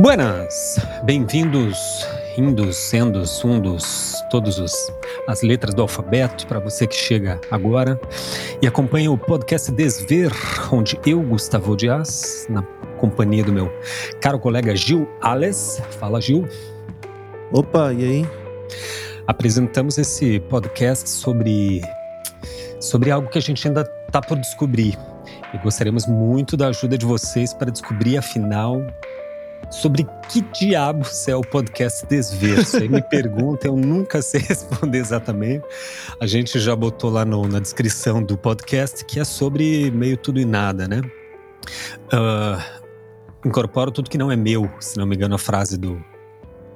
Buenas, bem-vindos, indos, sendos, undos, todos os as letras do alfabeto para você que chega agora e acompanha o podcast Desver, onde eu, Gustavo Dias, na companhia do meu caro colega Gil Ales, fala Gil. Opa, e aí? Apresentamos esse podcast sobre sobre algo que a gente ainda está por descobrir. E gostaríamos muito da ajuda de vocês para descobrir, afinal, sobre que diabos é o podcast Desverso. Aí me pergunta, eu nunca sei responder exatamente. A gente já botou lá no, na descrição do podcast que é sobre meio tudo e nada, né? Uh, incorporo tudo que não é meu, se não me engano, a frase do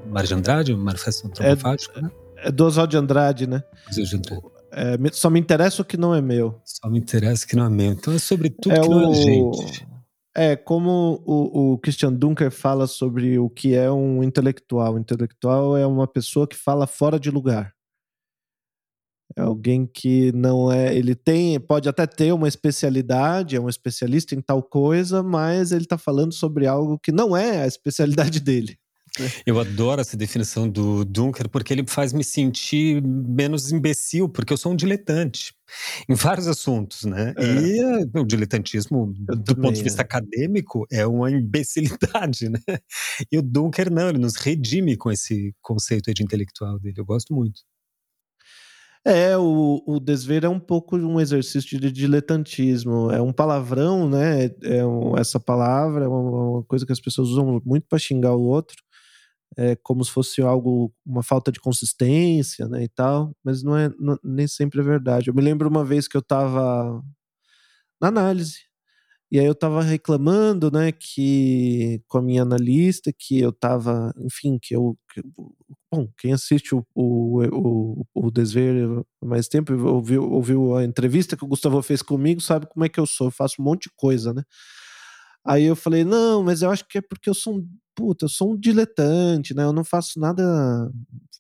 Mário de Andrade, Manifesto Antropofágico, é, né? É do Oswald de Andrade, né? Oswald de Andrade. É, só me interessa o que não é meu. Só me interessa o que não é meu. Então é sobre tudo é que o... não é gente. É, como o, o, Christian Dunker fala sobre o que é um intelectual. O intelectual é uma pessoa que fala fora de lugar. É alguém que não é. Ele tem, pode até ter uma especialidade, é um especialista em tal coisa, mas ele está falando sobre algo que não é a especialidade dele. Eu adoro essa definição do Dunker porque ele faz me sentir menos imbecil, porque eu sou um diletante em vários assuntos, né? É. E o diletantismo, eu do ponto de vista é. acadêmico, é uma imbecilidade, né? E o Dunker não, ele nos redime com esse conceito de intelectual dele. Eu gosto muito. É, o, o desver é um pouco um exercício de diletantismo. É um palavrão, né? É um, essa palavra é uma, uma, coisa que as pessoas usam muito para xingar o outro é, como se fosse algo, uma falta de consistência, né, e tal, mas não é, não, nem sempre é verdade. Eu me lembro uma vez que eu estava na análise, e aí eu estava reclamando, né, que com a minha analista, que eu estava, enfim, que eu, que, bom, quem assiste o, o, o, o Desver há mais tempo, ouviu, ouviu a entrevista que o Gustavo fez comigo, sabe como é que eu sou, eu faço um monte de coisa, né, Aí eu falei, não, mas eu acho que é porque eu sou um puta, eu sou um diletante, né? Eu não faço nada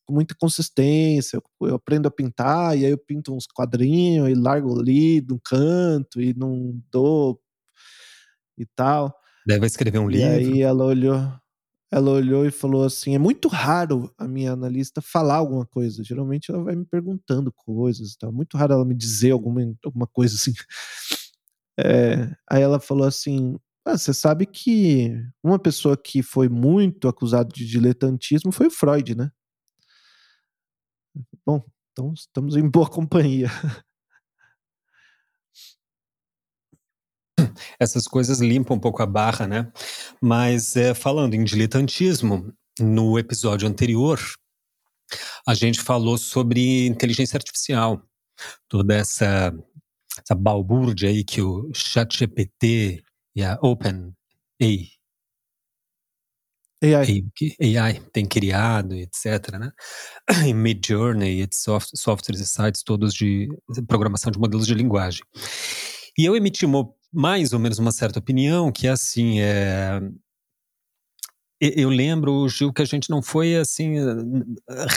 com muita consistência. Eu, eu aprendo a pintar e aí eu pinto uns quadrinhos e largo ali no canto e não dou e tal. Deve escrever um livro. E aí ela olhou, ela olhou e falou assim: é muito raro a minha analista falar alguma coisa. Geralmente ela vai me perguntando coisas, tá? Muito raro ela me dizer alguma, alguma coisa assim. É, aí ela falou assim: ah, você sabe que uma pessoa que foi muito acusada de diletantismo foi o Freud, né? Bom, então estamos em boa companhia. Essas coisas limpam um pouco a barra, né? Mas é, falando em diletantismo, no episódio anterior, a gente falou sobre inteligência artificial, toda essa, essa balbúrdia aí que o ChatGPT e a Open AI. AI. AI tem criado, etc. Né? E Midjourney, soft, softwares e sites todos de programação de modelos de linguagem. E eu emiti uma, mais ou menos uma certa opinião que é assim, é, eu lembro, Gil, que a gente não foi assim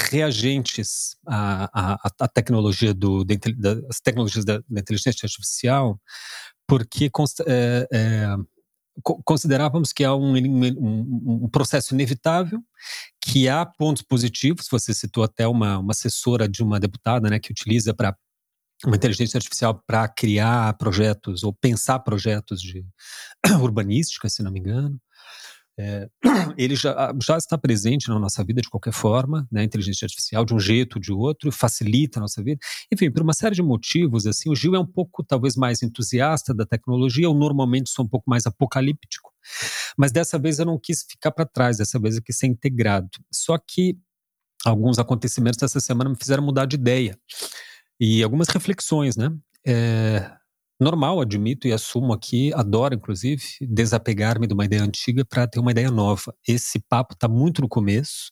reagentes à, à, à tecnologia do, das tecnologias da, da inteligência artificial, porque é, é, considerávamos que há um, um, um, processo inevitável, que há pontos positivos. Você citou até uma, uma assessora de uma deputada, né, que utiliza para uma inteligência artificial para criar projetos ou pensar projetos de urbanística, se não me engano. É, ele já, já está presente na nossa vida de qualquer forma, né, inteligência artificial, de um jeito ou de outro, facilita a nossa vida. Enfim, por uma série de motivos, assim, o Gil é um pouco, talvez, mais entusiasta da tecnologia, eu normalmente sou um pouco mais apocalíptico, mas dessa vez eu não quis ficar para trás, dessa vez eu quis ser integrado. Só que alguns acontecimentos dessa semana me fizeram mudar de ideia. E algumas reflexões, né? É, normal, admito e assumo aqui, adoro inclusive desapegar-me de uma ideia antiga para ter uma ideia nova. Esse papo está muito no começo.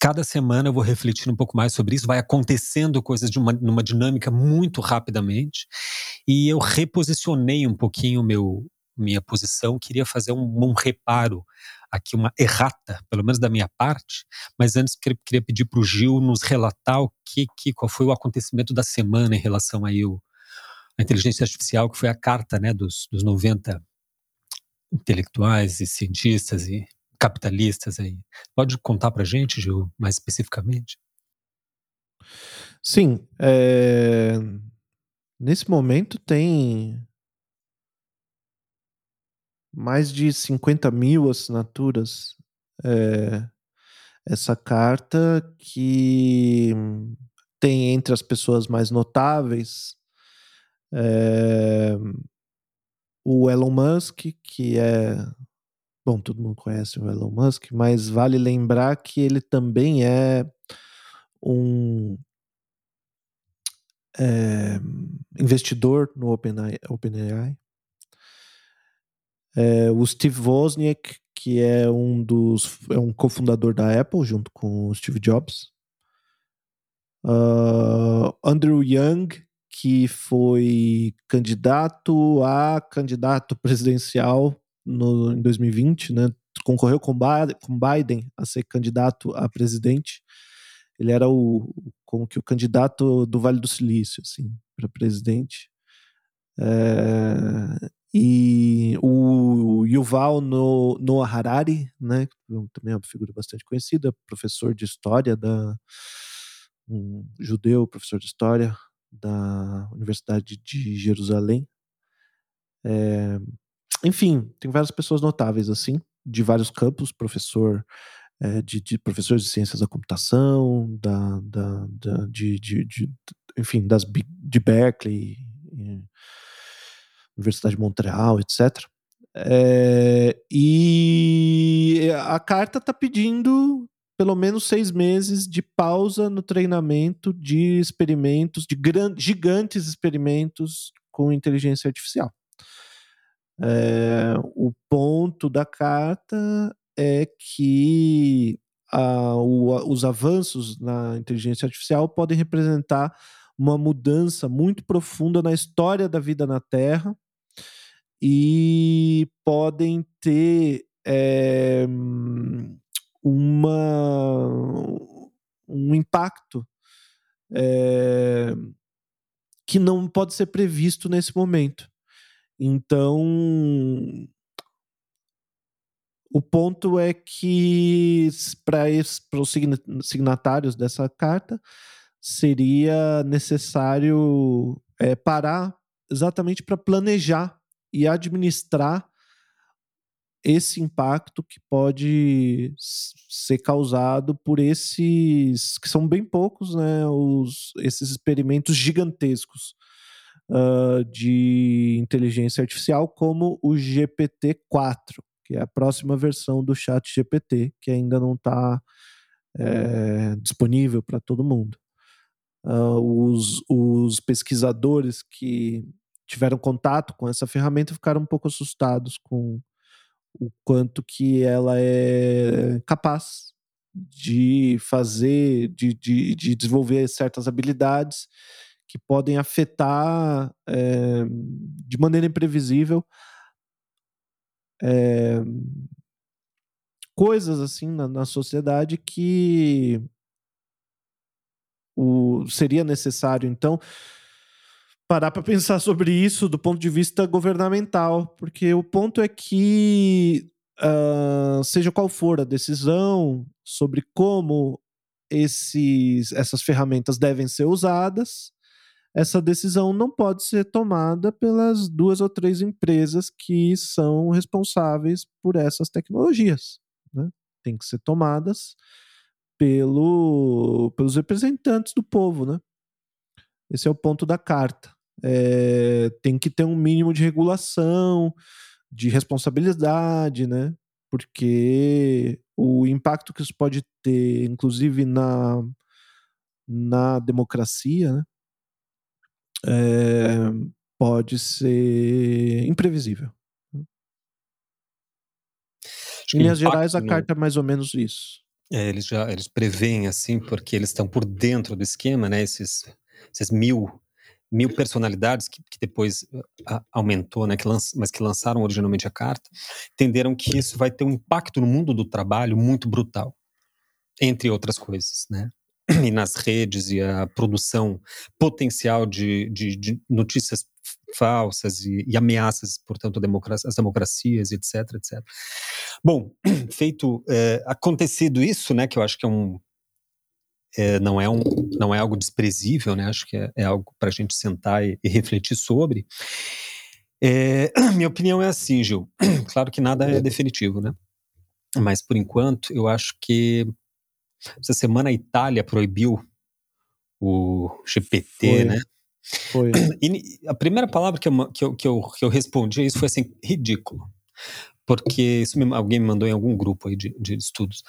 Cada semana eu vou refletir um pouco mais sobre isso, vai acontecendo coisas de uma, numa dinâmica muito rapidamente. E eu reposicionei um pouquinho meu minha posição, queria fazer um, um reparo aqui, uma errata, pelo menos da minha parte, mas antes queria pedir para o Gil nos relatar o que, que, qual foi o acontecimento da semana em relação aí o, a inteligência artificial, que foi a carta né, dos, dos 90 intelectuais e cientistas e capitalistas aí. Pode contar para gente, Gil, mais especificamente? Sim. É... Nesse momento tem mais de 50 mil assinaturas é, essa carta que tem entre as pessoas mais notáveis é, o Elon Musk, que é. Bom, todo mundo conhece o Elon Musk, mas vale lembrar que ele também é um é, investidor no OpenAI. Open é, o Steve Wozniak, que é um dos é um cofundador da Apple junto com o Steve Jobs. Uh, Andrew Young, que foi candidato a candidato presidencial no, em 2020, né? Concorreu com, Biden a ser candidato a presidente. Ele era o como que o candidato do Vale do Silício, assim, para presidente. É, e o Yuval no, Noah Harari, né, também é uma figura bastante conhecida, professor de história da um judeu, professor de história da Universidade de Jerusalém. É, enfim, tem várias pessoas notáveis assim, de vários campos, professor é, de, de, professores de ciências da computação, da, da, da de, de, de, enfim, das de Berkeley, Universidade de Montreal, etc. É, e a carta está pedindo pelo menos seis meses de pausa no treinamento de experimentos, de gigantes experimentos com inteligência artificial. É, o ponto da carta é que a, o, os avanços na inteligência artificial podem representar uma mudança muito profunda na história da vida na Terra e podem ter é, uma, um impacto é, que não pode ser previsto nesse momento. Então, o ponto é que para os signatários dessa carta seria necessário é, parar exatamente para planejar e administrar esse impacto que pode ser causado por esses que são bem poucos, né, os, esses experimentos gigantescos uh, de inteligência artificial, como o GPT-4, que é a próxima versão do Chat GPT, que ainda não está é, disponível para todo mundo. Uh, os, os pesquisadores que tiveram contato com essa ferramenta ficaram um pouco assustados com o quanto que ela é capaz de fazer, de, de, de desenvolver certas habilidades que podem afetar é, de maneira imprevisível é, coisas assim na, na sociedade que o, seria necessário então parar para pensar sobre isso do ponto de vista governamental, porque o ponto é que, uh, seja qual for a decisão sobre como esses, essas ferramentas devem ser usadas, essa decisão não pode ser tomada pelas duas ou três empresas que são responsáveis por essas tecnologias. Né? Tem que ser tomadas pelo, pelos representantes do povo. Né? Esse é o ponto da carta é, tem que ter um mínimo de regulação, de responsabilidade, né? Porque o impacto que isso pode ter, inclusive na, na democracia, né? É, pode ser imprevisível. em linhas gerais, a carta é mais ou menos isso. É, eles já eles preveem assim, porque eles estão por dentro do esquema, né? Esses, esses mil mil personalidades que, que depois a, aumentou, né, que mas que lançaram originalmente a carta, entenderam que isso vai ter um impacto no mundo do trabalho muito brutal, entre outras coisas, né? E nas redes e a produção potencial de, de, de notícias falsas e, e, ameaças, portanto, democracia, as democracias, etc, etc. Bom, feito, é, acontecido isso, né, que eu acho que é um, é, não, é um, não é algo desprezível, né, acho que é, é algo para a gente sentar e, e refletir sobre. É, minha opinião é assim, Gil. Claro que nada é definitivo, né? Mas por enquanto, eu acho que essa semana a Itália proibiu o GPT, Foi. né? Foi. E a primeira palavra que eu, que eu, que eu, que eu respondi a isso foi assim, ridículo. Porque isso me, alguém me mandou em algum grupo aí de, de estudos.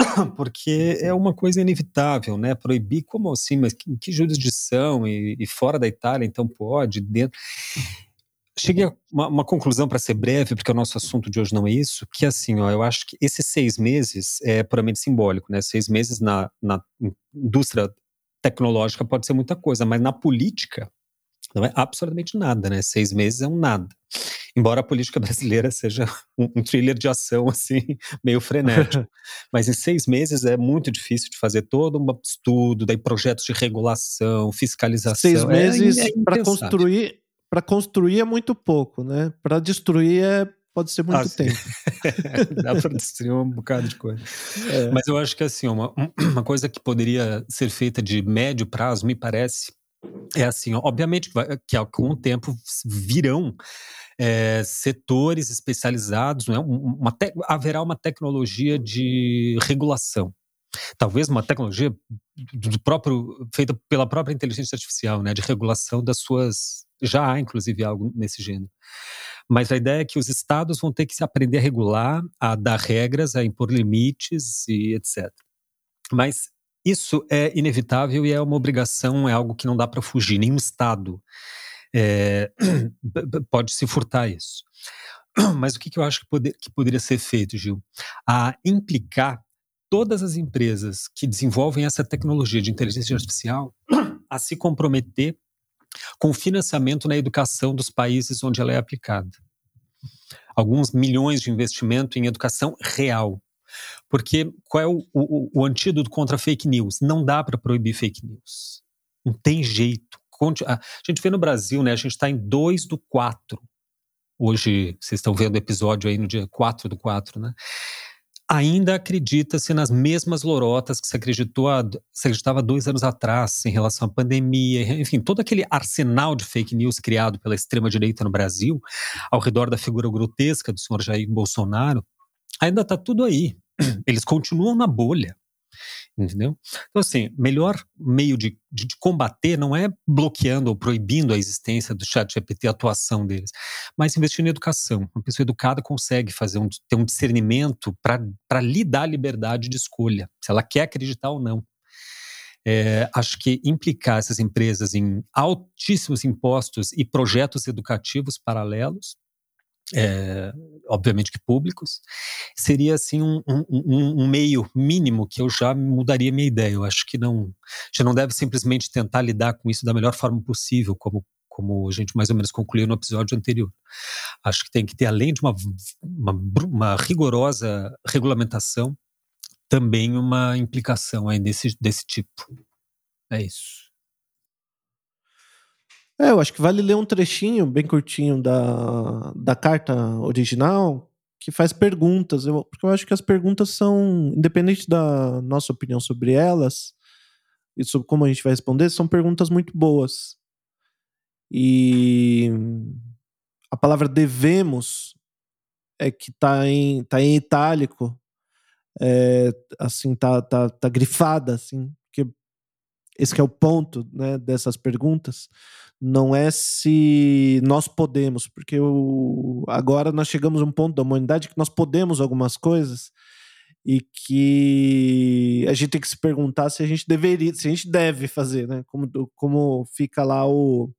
Porque é uma coisa inevitável, né? Proibir, como assim? Mas que, que jurisdição? E, e, fora da Itália, então pode? Dentro. Cheguei a uma, uma conclusão para ser breve, porque o nosso assunto de hoje não é isso, que assim, ó, eu acho que esses seis meses é puramente simbólico, né? Seis meses na, na indústria tecnológica pode ser muita coisa, mas na política não é absolutamente nada, né? Seis meses é um nada. Embora a política brasileira seja um, thriller de ação, assim, meio frenético. Mas em seis meses é muito difícil de fazer todo um estudo, daí projetos de regulação, fiscalização. Seis é meses é, é para construir, para construir é muito pouco, né? Para destruir é pode ser muito ah, tempo. Dá para destruir um bocado de coisa. É. Mas eu acho que assim, uma, uma coisa que poderia ser feita de médio prazo, me parece, é assim, obviamente que com o tempo virão é, setores especializados, não é? uma te, haverá uma tecnologia de regulação. Talvez uma tecnologia do próprio, feita pela própria inteligência artificial, né, de regulação das suas. Já há, inclusive, algo nesse gênero. Mas a ideia é que os estados vão ter que se aprender a regular, a dar regras, a impor limites e etc. Mas isso é inevitável e é uma obrigação, é algo que não dá para fugir. Nenhum estado é, pode se furtar isso. Mas o que, que eu acho que, poder, que poderia ser feito, Gil? A implicar todas as empresas que desenvolvem essa tecnologia de inteligência artificial a se comprometer com financiamento na educação dos países onde ela é aplicada. Alguns milhões de investimento em educação real. Porque qual é o, o, o antídoto contra fake news? Não dá para proibir fake news. Não tem jeito. A gente vê no Brasil, né? A gente está em 2 do 4. Hoje, vocês estão vendo o episódio aí no dia 4 do 4, né? ainda acredita-se nas mesmas lorotas que se, acreditou a, se acreditava dois anos atrás em relação à pandemia, enfim, todo aquele arsenal de fake news criado pela extrema-direita no Brasil, ao redor da figura grotesca do senhor Jair Bolsonaro, ainda está tudo aí. Eles continuam na bolha entendeu? Então, assim, melhor meio de, de, de, combater não é bloqueando ou proibindo a existência do chat GPT, a atuação deles, mas investir em educação. Uma pessoa educada consegue fazer um, ter um discernimento para lhe dar liberdade de escolha, se ela quer acreditar ou não. É, acho que implicar essas empresas em altíssimos impostos e projetos educativos paralelos é, obviamente que públicos, seria assim um, um, um, meio mínimo que eu já mudaria minha ideia. Eu acho que não, já não deve simplesmente tentar lidar com isso da melhor forma possível, como como a gente mais ou menos concluiu no episódio anterior. Acho que tem que ter, além de uma, uma, uma rigorosa regulamentação, também uma implicação aí desse, desse tipo. É isso. É, eu acho que vale ler um trechinho bem curtinho da, da carta original que faz perguntas, eu, porque eu acho que as perguntas são, independente da nossa opinião sobre elas e sobre como a gente vai responder, são perguntas muito boas. E a palavra devemos é que está em, tá em itálico, é, assim, tá, tá, tá grifada, assim, porque esse é o ponto né, dessas perguntas não é se nós podemos, porque o, agora nós chegamos a um ponto da humanidade que nós podemos algumas coisas e que a gente tem que se perguntar se a gente deveria, se a gente deve fazer, né? Como, como fica lá o,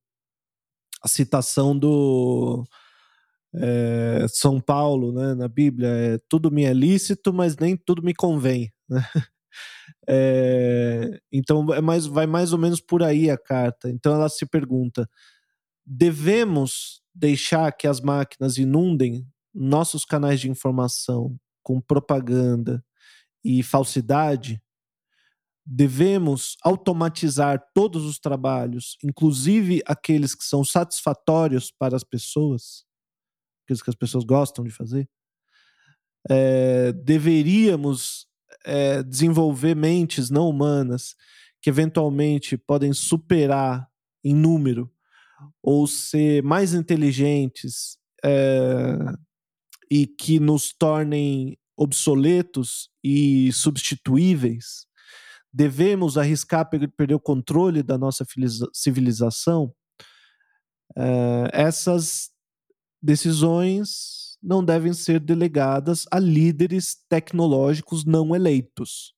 a citação do é, São Paulo, né, na Bíblia, é tudo me é lícito, mas nem tudo me convém. Né? É, então é mais, vai mais ou menos por aí a carta. Então ela se pergunta: devemos deixar que as máquinas inundem nossos canais de informação com propaganda e falsidade? Devemos automatizar todos os trabalhos, inclusive aqueles que são satisfatórios para as pessoas, aqueles que as pessoas gostam de fazer? é, deveríamos é, desenvolver mentes não humanas que eventualmente podem superar em número ou ser mais inteligentes é, e que nos tornem obsoletos e substituíveis, devemos arriscar perder o controle da nossa civilização, é, essas decisões não devem ser delegadas a líderes tecnológicos não eleitos.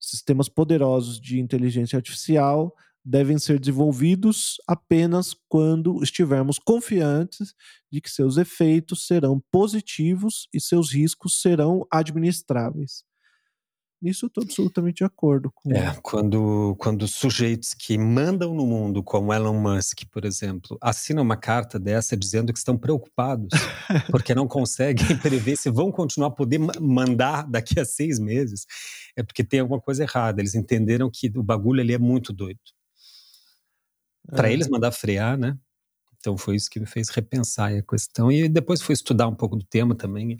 Sistemas poderosos de inteligência artificial devem ser desenvolvidos apenas quando estivermos confiantes de que seus efeitos serão positivos e seus riscos serão administráveis. Nisso eu estou absolutamente de acordo com. É, quando, quando sujeitos que mandam no mundo, como Elon Musk, por exemplo, assinam uma carta dessa dizendo que estão preocupados porque não conseguem prever se vão continuar a poder mandar daqui a seis meses, é porque tem alguma coisa errada. Eles entenderam que o bagulho ali é muito doido. Para é. eles mandar frear, né? Então foi isso que me fez repensar a questão. E depois fui estudar um pouco do tema também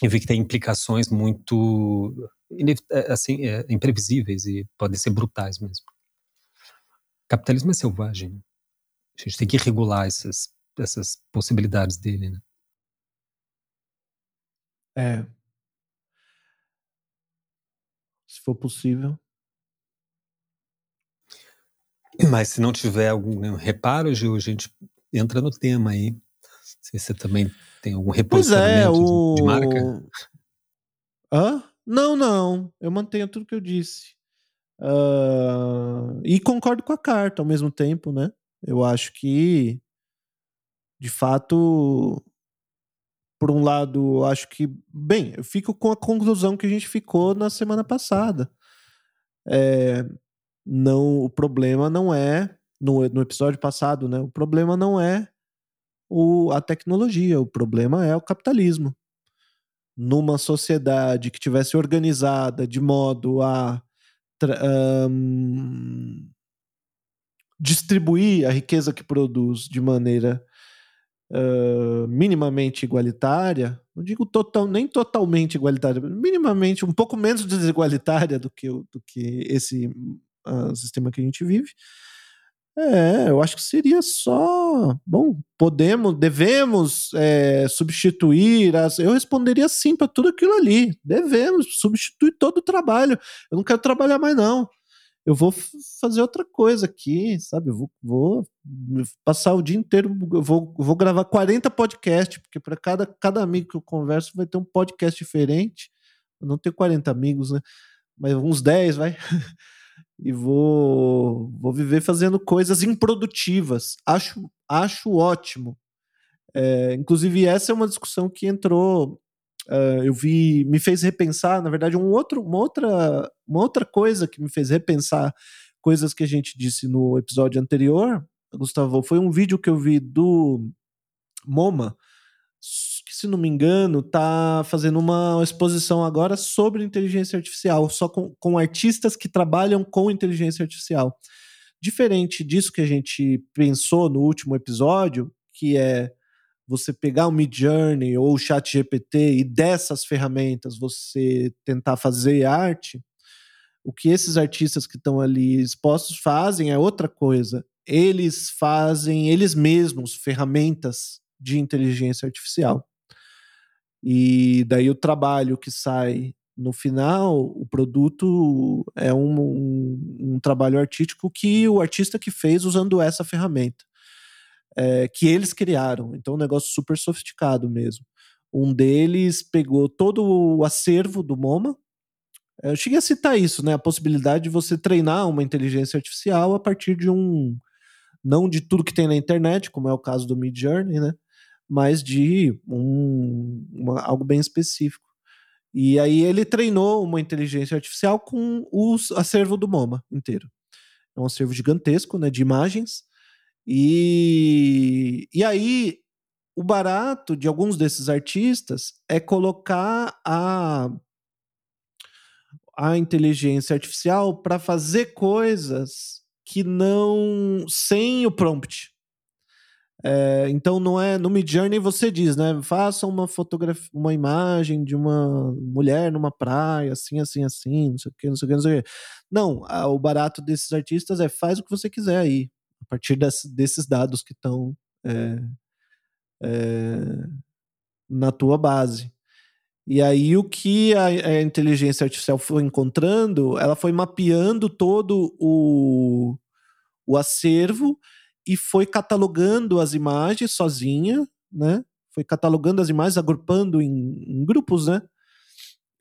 e vi que tem implicações muito assim, é, imprevisíveis e podem ser brutais mesmo. O capitalismo é selvagem. Né? A gente tem que regular essas, essas possibilidades dele. Né? É. Se for possível. Mas se não tiver algum reparo, Gil, a gente entra no tema aí. Se você também tem algum reposicionamento pois é, o... de marca. Hã? Não, não. Eu mantenho tudo que eu disse. Uh, e concordo com a carta ao mesmo tempo, né? Eu acho que, de fato, por um lado, acho que. Bem, eu fico com a conclusão que a gente ficou na semana passada. É, não, o problema não é. No, no episódio passado, né? O problema não é o, a tecnologia, o problema é o capitalismo numa sociedade que tivesse organizada de modo a um, distribuir a riqueza que produz de maneira uh, minimamente igualitária, não digo total, nem totalmente igualitária, minimamente um pouco menos desigualitária do que, do que esse uh, sistema que a gente vive, é, eu acho que seria só. Bom, podemos, devemos é, substituir. As, eu responderia sim para tudo aquilo ali. Devemos substituir todo o trabalho. Eu não quero trabalhar mais, não. Eu vou fazer outra coisa aqui, sabe? Eu vou, vou passar o dia inteiro. Eu vou, vou gravar 40 podcasts, porque para cada, cada amigo que eu converso vai ter um podcast diferente. Eu não tenho 40 amigos, né? Mas uns 10, vai. e vou, vou viver fazendo coisas improdutivas. Acho, acho ótimo. É, inclusive, essa é uma discussão que entrou. Uh, eu vi, me fez repensar, na verdade, um outro, uma, outra, uma outra coisa que me fez repensar coisas que a gente disse no episódio anterior, Gustavo, foi um vídeo que eu vi do MoMA, se não me engano, está fazendo uma exposição agora sobre inteligência artificial, só com, com artistas que trabalham com inteligência artificial. Diferente disso que a gente pensou no último episódio, que é você pegar o Midjourney ou o ChatGPT e dessas ferramentas você tentar fazer arte, o que esses artistas que estão ali expostos fazem é outra coisa. Eles fazem eles mesmos ferramentas de inteligência artificial. E daí o trabalho que sai no final, o produto é um, um, um trabalho artístico que o artista que fez usando essa ferramenta. É, que eles criaram. Então, um negócio super sofisticado mesmo. Um deles pegou todo o acervo do MoMA. Eu cheguei a citar isso, né? A possibilidade de você treinar uma inteligência artificial a partir de um. Não de tudo que tem na internet, como é o caso do Mid Journey, né? Mas de um, uma, algo bem específico. E aí ele treinou uma inteligência artificial com o acervo do MoMA inteiro. É um acervo gigantesco né, de imagens. E, e aí o barato de alguns desses artistas é colocar a, a inteligência artificial para fazer coisas que não sem o prompt. É, então não é no Mid Journey você diz, né? Faça uma fotografia, uma imagem de uma mulher numa praia, assim, assim, assim, não sei o que, não sei o que, não sei o que. Não, a, o barato desses artistas é faz o que você quiser aí, a partir desse, desses dados que estão é, é, na tua base. E aí o que a, a, inteligência artificial foi encontrando, ela foi mapeando todo o, o acervo e foi catalogando as imagens sozinha, né? Foi catalogando as imagens, agrupando em, em grupos, né?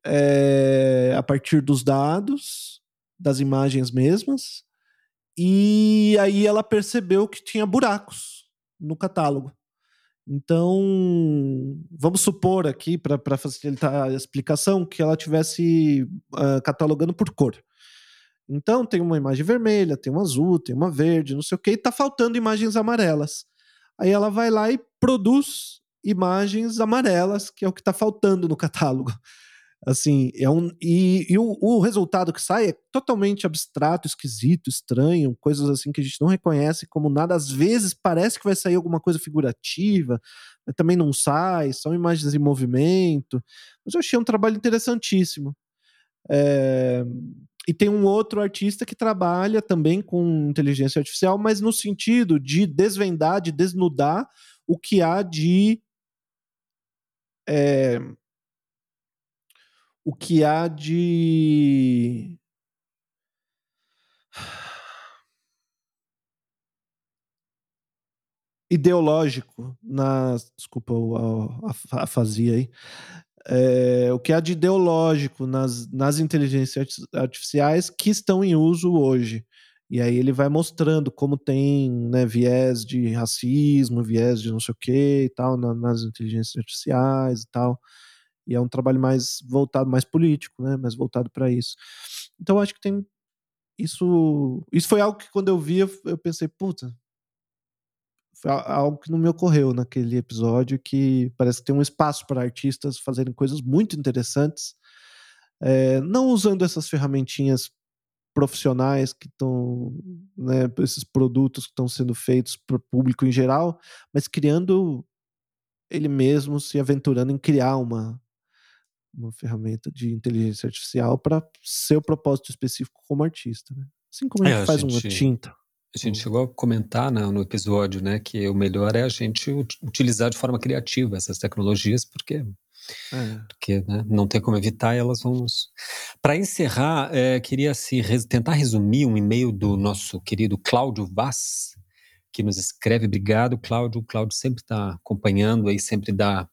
É, a partir dos dados, das imagens mesmas. E aí ela percebeu que tinha buracos no catálogo. Então, vamos supor aqui, para facilitar a explicação, que ela tivesse uh, catalogando por cor. Então tem uma imagem vermelha, tem uma azul, tem uma verde, não sei o que, e tá faltando imagens amarelas. Aí ela vai lá e produz imagens amarelas, que é o que está faltando no catálogo. Assim, é um. E, e o, o, resultado que sai é totalmente abstrato, esquisito, estranho, coisas assim que a gente não reconhece como nada. Às vezes parece que vai sair alguma coisa figurativa, mas também não sai, são imagens em movimento. Mas eu achei um trabalho interessantíssimo. É, e tem um outro artista que trabalha também com inteligência artificial, mas no sentido de desvendar, de desnudar o que há de. É, o que há de. ideológico na desculpa a, a, a fazia aí é, o que há de ideológico nas, nas inteligências artificiais que estão em uso hoje. E aí ele vai mostrando como tem né, viés de racismo, viés de não sei o que e tal na, nas inteligências artificiais e tal. E é um trabalho mais voltado, mais político, né? Mais voltado para isso. Então acho que tem isso. Isso foi algo que quando eu vi eu pensei, puta, algo que não me ocorreu naquele episódio, que parece que tem um espaço para artistas fazerem coisas muito interessantes, é, não usando essas ferramentinhas profissionais que estão, né, esses produtos que estão sendo feitos para o público em geral, mas criando ele mesmo, se aventurando em criar uma, uma ferramenta de inteligência artificial para seu propósito específico como artista. Né? Assim como a gente é, faz gente... uma tinta. A gente chegou a comentar né, no episódio, né, que o melhor é a gente utilizar de forma criativa essas tecnologias, porque é. Porque né, não tem como evitar, elas vão nos. Para encerrar, é, queria se res... tentar resumir um e-mail do nosso querido Cláudio Vaz, que nos escreve. Obrigado, Cláudio. O Cláudio sempre está acompanhando aí, sempre dá.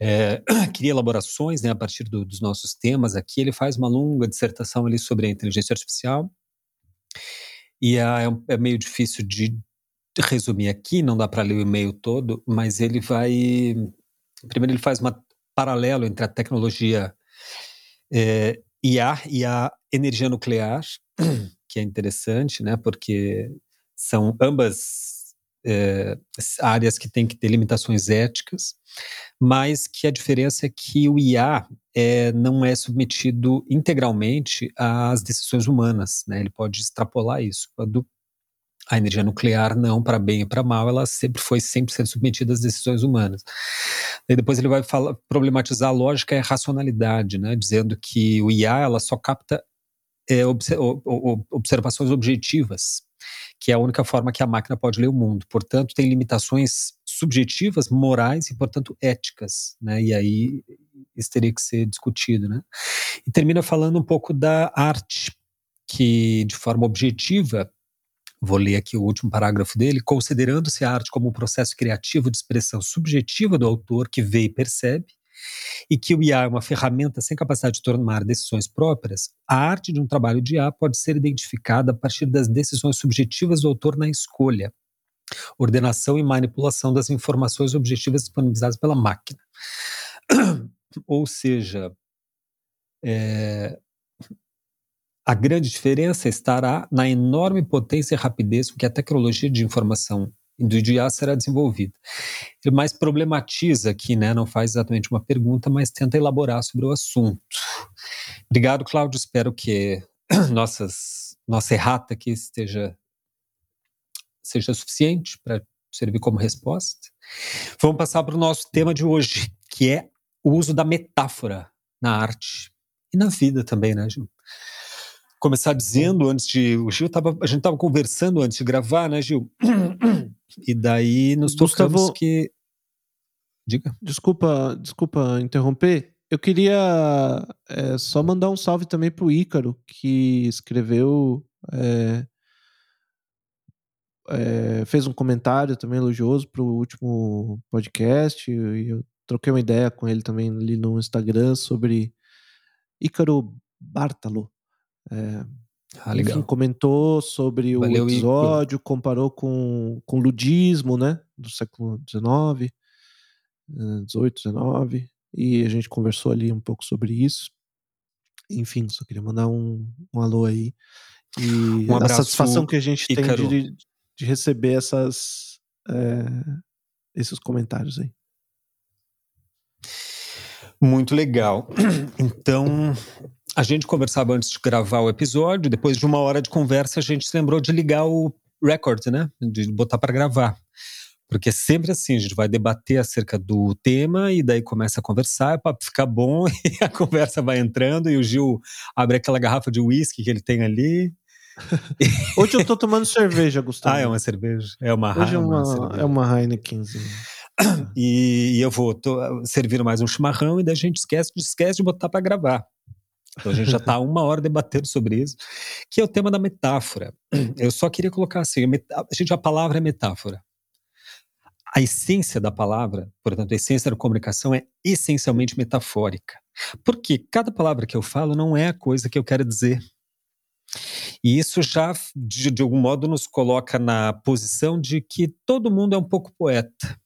É, queria elaborações né, a partir do, dos nossos temas aqui. Ele faz uma longa dissertação ali sobre a inteligência artificial e é, é meio difícil de resumir aqui, não dá para ler o e-mail todo, mas ele vai. Primeiro, ele faz um paralelo entre a tecnologia é, IA e a energia nuclear, que é interessante, né? Porque são ambas é, áreas que têm que ter limitações éticas, mas que a diferença é que o IA é, não é submetido integralmente às decisões humanas, né? Ele pode extrapolar isso. Quando a energia nuclear, não, para bem e para mal, ela sempre foi 100% submetida às decisões humanas. E depois ele vai falar, problematizar a lógica e a racionalidade, né? Dizendo que o IA ela só capta é, observações objetivas, que é a única forma que a máquina pode ler o mundo. Portanto, tem limitações subjetivas, morais e, portanto, éticas, né? E aí isso teria que ser discutido, né? E termina falando um pouco da arte, que de forma objetiva, vou ler aqui o último parágrafo dele, considerando-se a arte como um processo criativo de expressão subjetiva do autor que vê e percebe, e que o IA é uma ferramenta sem capacidade de tomar decisões próprias, a arte de um trabalho de IA pode ser identificada a partir das decisões subjetivas do autor na escolha, ordenação e manipulação das informações objetivas disponibilizadas pela máquina. Ou seja, é, a grande diferença estará na enorme potência e rapidez com que a tecnologia de informação do IA será desenvolvida. Ele mais problematiza aqui, né, não faz exatamente uma pergunta, mas tenta elaborar sobre o assunto. Obrigado, Cláudio. Espero que nossas, nossa errata aqui esteja seja suficiente para servir como resposta. Vamos passar para o nosso tema de hoje, que é o uso da metáfora na arte e na vida também, né, Gil? Começar dizendo antes de. O Gil tava, a gente estava conversando antes de gravar, né, Gil? E daí nos tocamos Gustavo, que. Diga. Desculpa, desculpa interromper. Eu queria é, só mandar um salve também pro Ícaro, que escreveu. É, é, fez um comentário também elogioso pro último podcast. E eu troquei uma ideia com ele também ali no Instagram sobre Ícaro Bartalo. É, ah, enfim, comentou sobre Valeu, o episódio, comparou com, com ludismo, né? Do século XIX, 18, 19 e a gente conversou ali um pouco sobre isso. Enfim, só queria mandar um, um alô aí. E um a satisfação que a gente Ícaro. tem de, de receber essas, é, esses comentários aí. Muito legal. Então, a gente conversava antes de gravar o episódio, depois de uma hora de conversa, a gente se lembrou de ligar o record, né? De botar para gravar. Porque é sempre assim, a gente vai debater acerca do tema e daí começa a conversar, o papo fica bom e a conversa vai entrando e o Gil abre aquela garrafa de uísque que ele tem ali. Hoje eu tô tomando cerveja, Gustavo. Ah, é uma cerveja? É uma Hoje é uma, é uma Heineken. E, e, eu vou tô, servir mais um chimarrão e daí a gente esquece, esquece de botar para gravar. Então a gente já está uma hora debatendo sobre isso, que é o tema da metáfora. Eu só queria colocar assim, a, gente, a palavra é metáfora a essência da palavra, portanto, a essência da comunicação é essencialmente metafórica. Porque cada palavra que eu falo não é a coisa que eu quero dizer. E isso já, de, de algum modo, nos coloca na posição de que todo mundo é um pouco poeta.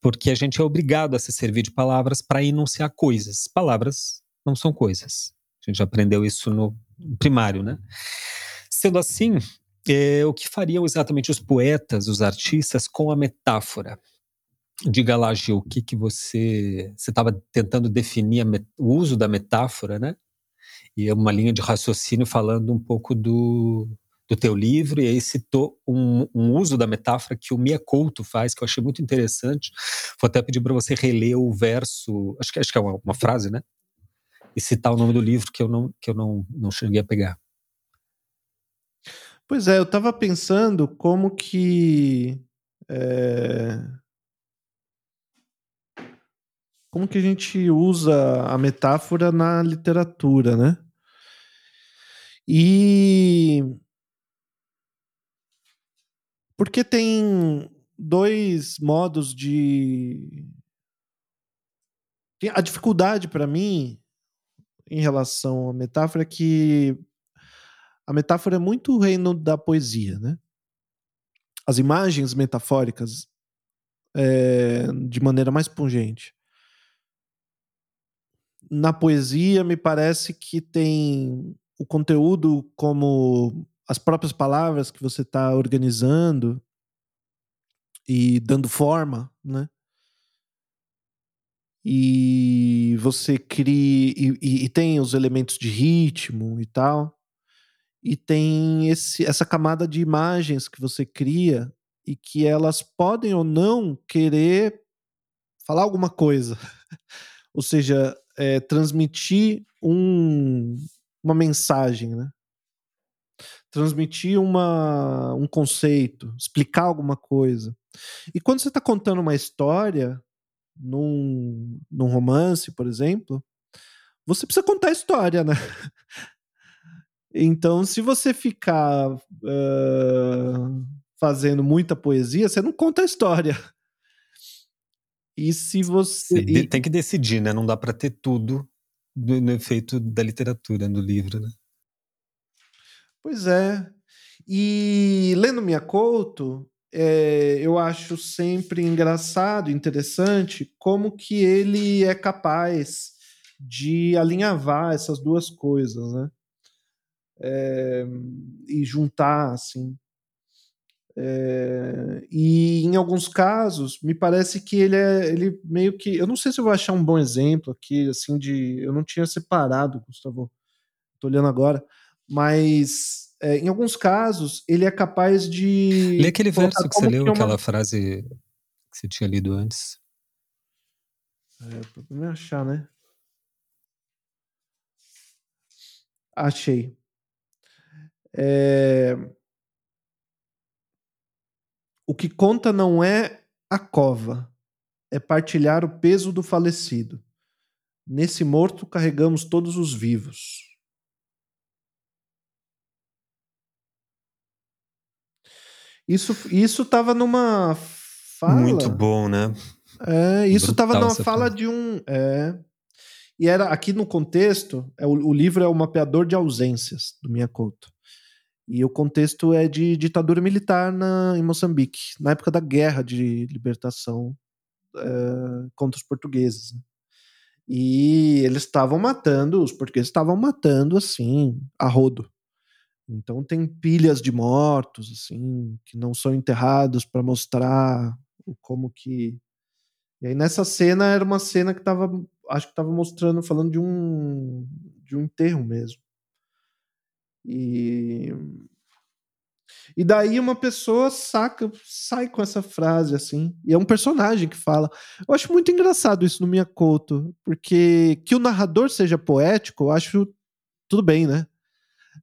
Porque a gente é obrigado a se servir de palavras para enunciar coisas. Palavras não são coisas. A gente aprendeu isso no primário, né? Sendo assim, é, o que fariam exatamente os poetas, os artistas, com a metáfora? Diga lá, Gil, o que, que você estava tentando definir o uso da metáfora, né? E é uma linha de raciocínio falando um pouco do, do teu livro, e aí citou um, um, uso da metáfora que o Mia Couto faz, que eu achei muito interessante. Vou até pedir para você reler o verso, acho que, acho que é uma, uma, frase, né? E citar o nome do livro que eu não, que eu não, não cheguei a pegar. Pois é, eu estava pensando como que. É... Como que a gente usa a metáfora na literatura, né? E. Porque tem dois modos de. A dificuldade para mim em relação à metáfora que a metáfora é muito o reino da poesia, né? As imagens metafóricas é, de maneira mais pungente. Na poesia, me parece que tem o conteúdo como as próprias palavras que você está organizando e dando forma, né? E você cria e, e, e tem os elementos de ritmo e tal e tem esse, essa camada de imagens que você cria e que elas podem ou não querer falar alguma coisa. ou seja, é, transmitir um, uma mensagem, né? Transmitir uma, um conceito, explicar alguma coisa. E quando você está contando uma história, num, num romance, por exemplo, você precisa contar a história, né? Então, se você ficar uh, fazendo muita poesia, você não conta a história. E se você. E... Tem que decidir, né? Não dá para ter tudo no, no efeito da literatura, do livro, né? Pois é. E lendo Minha Couto, é, eu acho sempre engraçado, interessante, como que ele é capaz de alinhavar essas duas coisas, né? é, e juntar, assim. É, e em alguns casos, me parece que ele é ele meio que. Eu não sei se eu vou achar um bom exemplo aqui, assim, de. Eu não tinha separado, Gustavo. Tô olhando agora, mas é, em alguns casos, ele é capaz de. Lê aquele verso que você leu, que é uma... aquela frase que você tinha lido antes. É, pra me achar, né? Achei. É... O que conta não é a cova, é partilhar o peso do falecido. Nesse morto carregamos todos os vivos. Isso isso estava numa fala. Muito bom, né? É, isso estava numa fala de um. É, e era aqui no contexto, é, o, o, livro é o mapeador de ausências do Miyakoto. E o contexto é de ditadura militar na, em Moçambique, na época da guerra de libertação é, contra os portugueses. Né? E eles estavam matando, os portugueses estavam matando assim, a rodo. Então tem pilhas de mortos, assim, que não são enterrados para mostrar como que. E aí nessa cena era uma cena que tava acho que estava mostrando, falando de um, de um enterro mesmo. E, e daí uma pessoa saca, sai com essa frase assim, e é um personagem que fala. Eu acho muito engraçado isso no Miyakoto, porque que o narrador seja poético, eu acho tudo bem, né?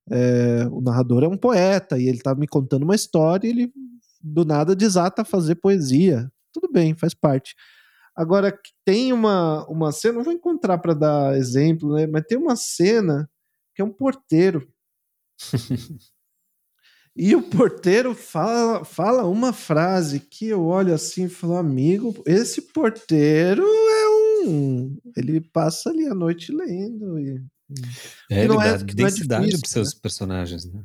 É, o narrador é um poeta e ele tá me contando uma história e ele do nada desata a fazer poesia. Tudo bem, faz parte. Agora, tem uma, uma cena, não vou encontrar para dar exemplo, né? Mas tem uma cena que é um porteiro. e o porteiro fala, fala uma frase que eu olho assim e falo, amigo, esse porteiro é um. Ele passa ali a noite lendo. E, é, ele não é, dá densidade é para seus né? personagens, né?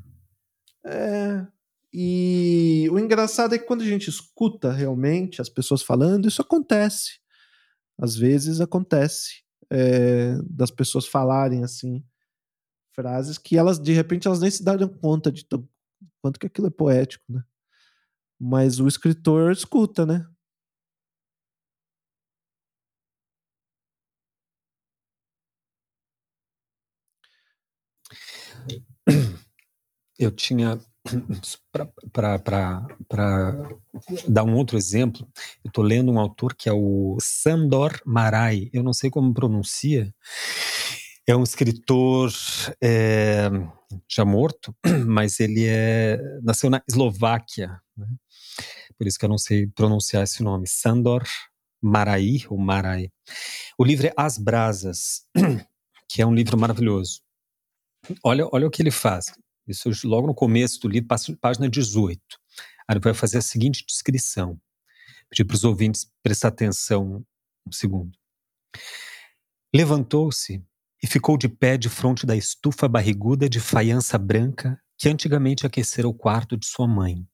É. E o engraçado é que quando a gente escuta realmente as pessoas falando, isso acontece às vezes acontece é, das pessoas falarem assim frases que elas de repente elas nem se dão conta de tão, quanto que aquilo é poético, né? Mas o escritor escuta, né? Eu tinha para dar um outro exemplo, eu estou lendo um autor que é o Sandor Marai, eu não sei como pronuncia, é um escritor é, já morto, mas ele é nasceu na Eslováquia, né? por isso que eu não sei pronunciar esse nome, Sandor Marai, ou Marai. O livro é As Brasas, que é um livro maravilhoso. Olha, olha o que ele faz. Isso logo no começo do livro, página 18. Aí vai fazer a seguinte descrição. Pedir para os ouvintes prestar atenção um segundo. Levantou-se e ficou de pé de frente da estufa barriguda de faiança branca que antigamente aquecera o quarto de sua mãe.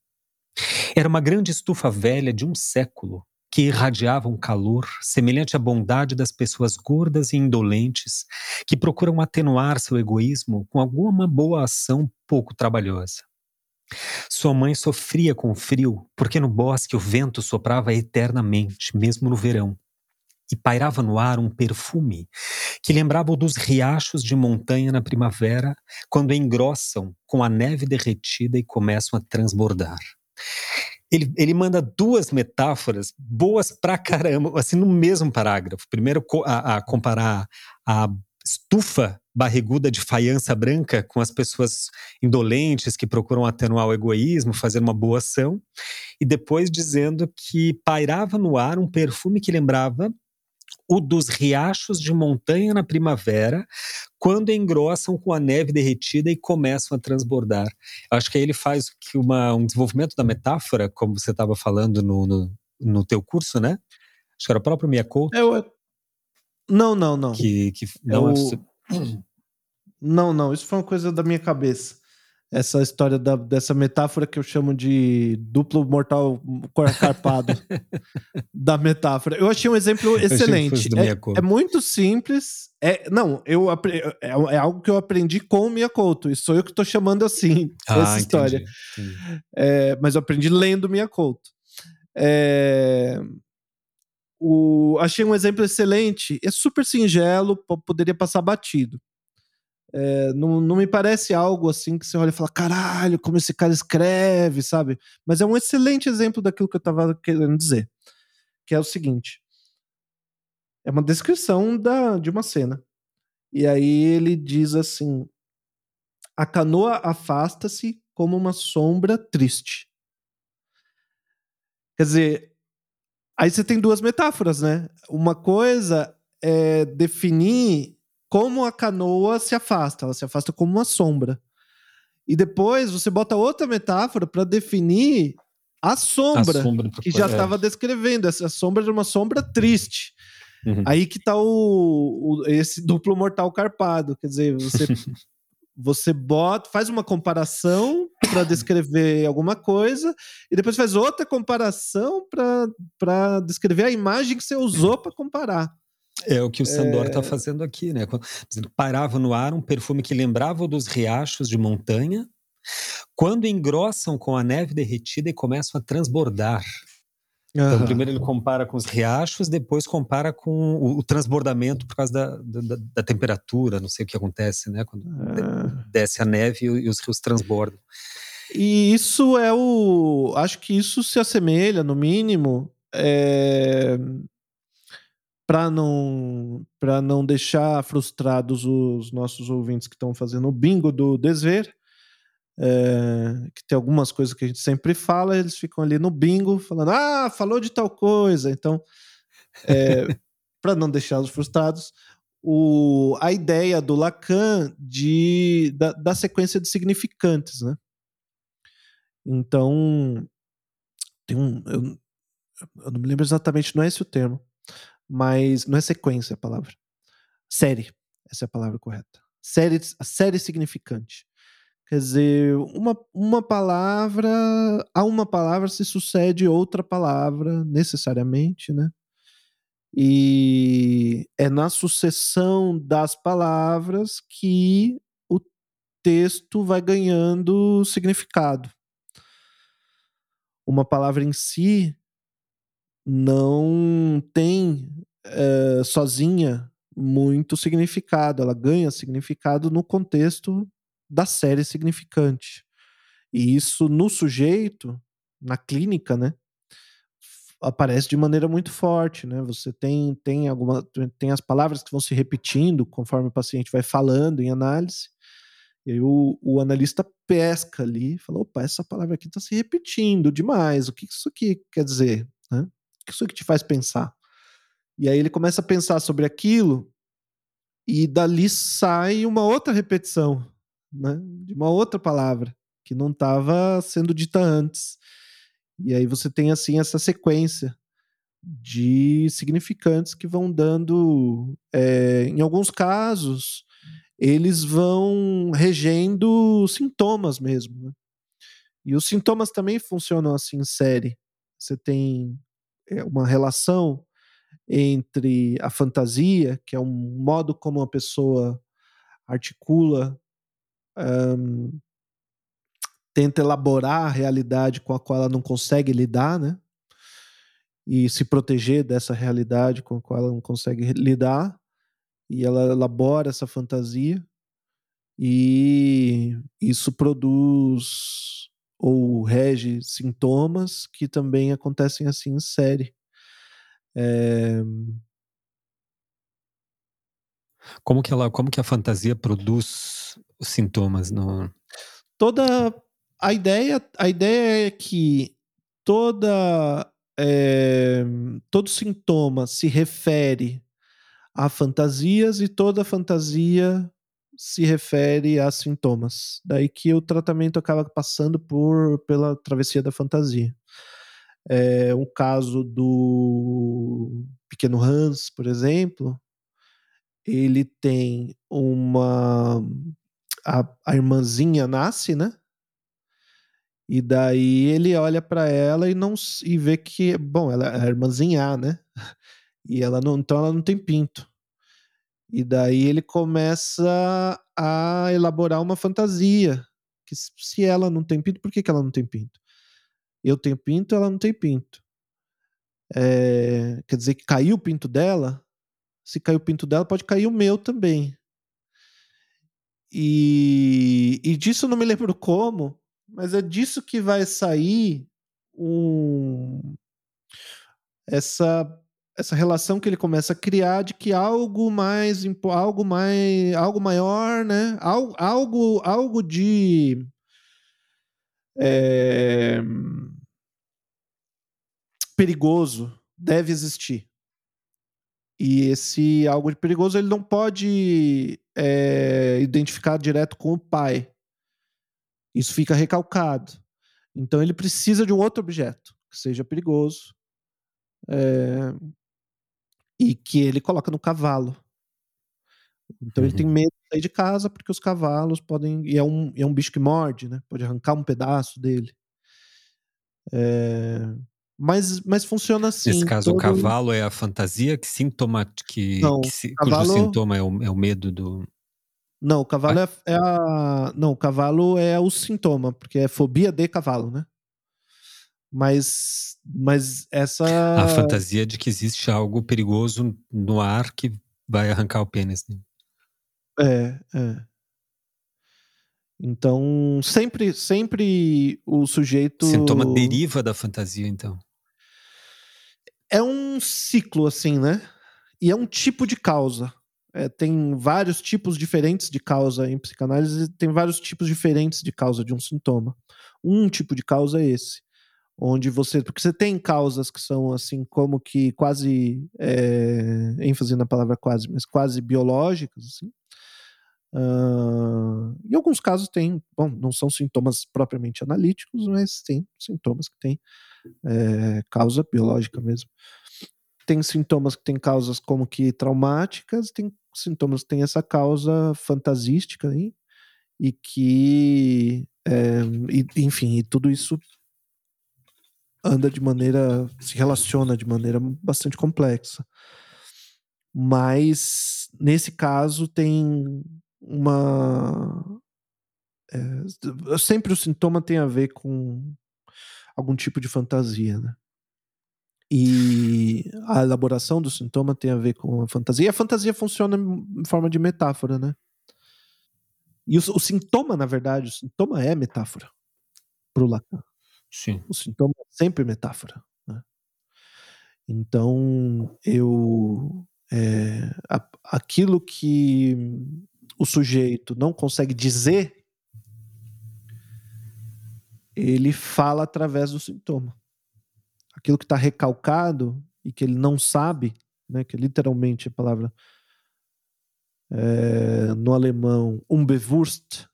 Era uma grande estufa velha de um século, que irradiava um calor semelhante à bondade das pessoas gordas e indolentes que procuram atenuar seu egoísmo com alguma boa ação pouco trabalhosa. Sua mãe sofria com o frio porque no bosque o vento soprava eternamente, mesmo no verão, e pairava no ar um perfume que lembrava o dos riachos de montanha na primavera, quando engrossam com a neve derretida e começam a transbordar ele, ele manda duas metáforas boas pra caramba, assim, no mesmo parágrafo. Primeiro, a, a comparar a estufa barriguda de faiança branca com as pessoas indolentes que procuram atenuar o egoísmo, fazer uma boa ação, e depois dizendo que pairava no ar um perfume que lembrava o dos riachos de montanha na primavera, quando engrossam com a neve derretida e começam a transbordar. Acho que aí ele faz uma, um desenvolvimento da metáfora, como você estava falando no, no, no, teu curso, né? Acho que era o próprio Miyakoto. Eu, não, não, não. Que, que não, eu... é... não, não, isso foi uma coisa da minha cabeça essa história da, dessa metáfora que eu chamo de duplo mortal carpado da metáfora. Eu achei um exemplo excelente. É, é, muito simples. É, não, eu é, é, algo que eu aprendi com o Miyakoto. E sou eu que estou chamando assim ah, essa história. Entendi, entendi. É, mas eu aprendi lendo Miyakoto. É, o, achei um exemplo excelente. É super singelo, poderia passar batido. É, não, não me parece algo assim que você olha e fala, caralho, como esse cara escreve, sabe? Mas é um excelente exemplo daquilo que eu estava querendo dizer. Que é o seguinte: é uma descrição da, de uma cena. E aí ele diz assim: a canoa afasta-se como uma sombra triste. Quer dizer, aí você tem duas metáforas, né? Uma coisa é definir como a canoa se afasta, ela se afasta como uma sombra. E depois você bota outra metáfora para definir a sombra, a sombra que já estava é. descrevendo. Essa sombra é uma sombra triste. Uhum. Aí que tá o, o, esse duplo mortal carpado. Quer dizer, você, você bota, faz uma comparação para descrever alguma coisa e depois faz outra comparação para descrever a imagem que você usou para comparar. É o que o Sandor está é... fazendo aqui, né? Dizendo, parava no ar um perfume que lembrava o dos riachos de montanha, quando engrossam com a neve derretida e começam a transbordar. Uhum. Então, primeiro ele compara com os riachos, depois compara com o, o transbordamento por causa da, da, da, temperatura, não sei o que acontece, né? Quando uhum. desce a neve e, e os rios transbordam. E isso é o. Acho que isso se assemelha, no mínimo, é, para não para não deixar frustrados os nossos ouvintes que estão fazendo o bingo do desver, é, que tem algumas coisas que a gente sempre fala, eles ficam ali no bingo falando, ah, falou de tal coisa. Então, é, para não deixá-los frustrados, o, a ideia do Lacan de, da, da sequência de significantes, né? Então, tem um. Eu, eu não me lembro exatamente, não é esse o termo, mas não é sequência a palavra. Série, essa é a palavra correta. Série, a série significante. Quer dizer, uma, uma palavra, a uma palavra se sucede outra palavra, necessariamente, né? E é na sucessão das palavras que o texto vai ganhando significado. Uma palavra em si não tem é, sozinha muito significado, ela ganha significado no contexto da série significante. E isso no sujeito, na clínica, né, aparece de maneira muito forte, né? Você tem tem alguma tem as palavras que vão se repetindo conforme o paciente vai falando em análise. E aí o, o analista pesca ali, fala, opa, essa palavra aqui está se repetindo demais. O que isso aqui quer dizer? Né? Isso que te faz pensar? E aí ele começa a pensar sobre aquilo e dali sai uma outra repetição, né? De uma outra palavra que não estava sendo dita antes. E aí você tem assim essa sequência de significantes que vão dando, é, em alguns casos, eles vão regendo sintomas mesmo. Né? E os sintomas também funcionam assim em série. Você tem uma relação entre a fantasia, que é um modo como uma pessoa articula, um, tenta elaborar a realidade com a qual ela não consegue lidar, né? E se proteger dessa realidade com a qual ela não consegue lidar, e ela elabora essa fantasia, e isso produz ou rege sintomas que também acontecem assim em série. É... Como que ela, como que a fantasia produz os sintomas no? Toda a ideia, a ideia é que toda é, todo sintoma se refere a fantasias e toda fantasia se refere a sintomas. Daí que o tratamento acaba passando por pela travessia da fantasia. É, um caso do pequeno Hans, por exemplo, ele tem uma a, a irmãzinha nasce, né? E daí ele olha para ela e não e vê que, bom, ela é a irmãzinha né? E ela não, então ela não tem pinto. E daí ele começa a elaborar uma fantasia. Que se ela não tem pinto, por que, que ela não tem pinto? Eu tenho pinto, ela não tem pinto. É, quer dizer que caiu o pinto dela? Se caiu o pinto dela, pode cair o meu também. e, e disso não me lembro como, mas é disso que vai sair um, essa essa relação que ele começa a criar de que algo mais algo mais algo maior né? Algo algo, algo de é, perigoso deve existir. E esse algo de perigoso ele não pode é, identificar direto com o pai. Isso fica recalcado. Então ele precisa de um outro objeto que seja perigoso é, e que ele coloca no cavalo. Então uhum. ele tem medo de sair de casa porque os cavalos podem. E é um, é um bicho que morde, né? Pode arrancar um pedaço dele. É, mas, mas funciona assim. Nesse caso, todo... o cavalo é a fantasia que sintoma que, não, que cavalo... cujo sintoma é o, é o medo do. Não, o cavalo ah. é, é, a. Não, o cavalo é o sintoma, porque é fobia de cavalo, né? Mas, mas essa. A fantasia de que existe algo perigoso no ar que vai arrancar o pênis. Né? É, é. Então, sempre, sempre o sujeito. Sintoma deriva da fantasia, então. É um ciclo, assim, né? E é um tipo de causa. É, tem vários tipos diferentes de causa em psicanálise, tem vários tipos diferentes de causa de um sintoma. Um tipo de causa é esse onde você. Porque você tem causas que são assim, como que quase. É, ênfase na palavra quase, mas quase biológicas, assim. Uh, em alguns casos tem, bom, não são sintomas propriamente analíticos, mas tem sintomas que têm é, causa biológica mesmo. Tem sintomas que têm causas como que traumáticas, tem sintomas que têm essa causa fantasística aí, e que, é, e, enfim, e tudo isso anda de maneira. se relaciona de maneira bastante complexa. Mas, nesse caso, tem uma. É, sempre o sintoma tem a ver com algum tipo de fantasia, né? E a elaboração do sintoma tem a ver com a fantasia. E a fantasia funciona em forma de metáfora, né? E o, o sintoma, na verdade, o sintoma é metáfora para o Lacan. Sim. O sintoma é sempre metáfora. Né? Então, eu. É, a, aquilo que o sujeito não consegue dizer, ele fala através do sintoma. Aquilo que está recalcado e que ele não sabe, né, que é literalmente a palavra é, no alemão unbewusst,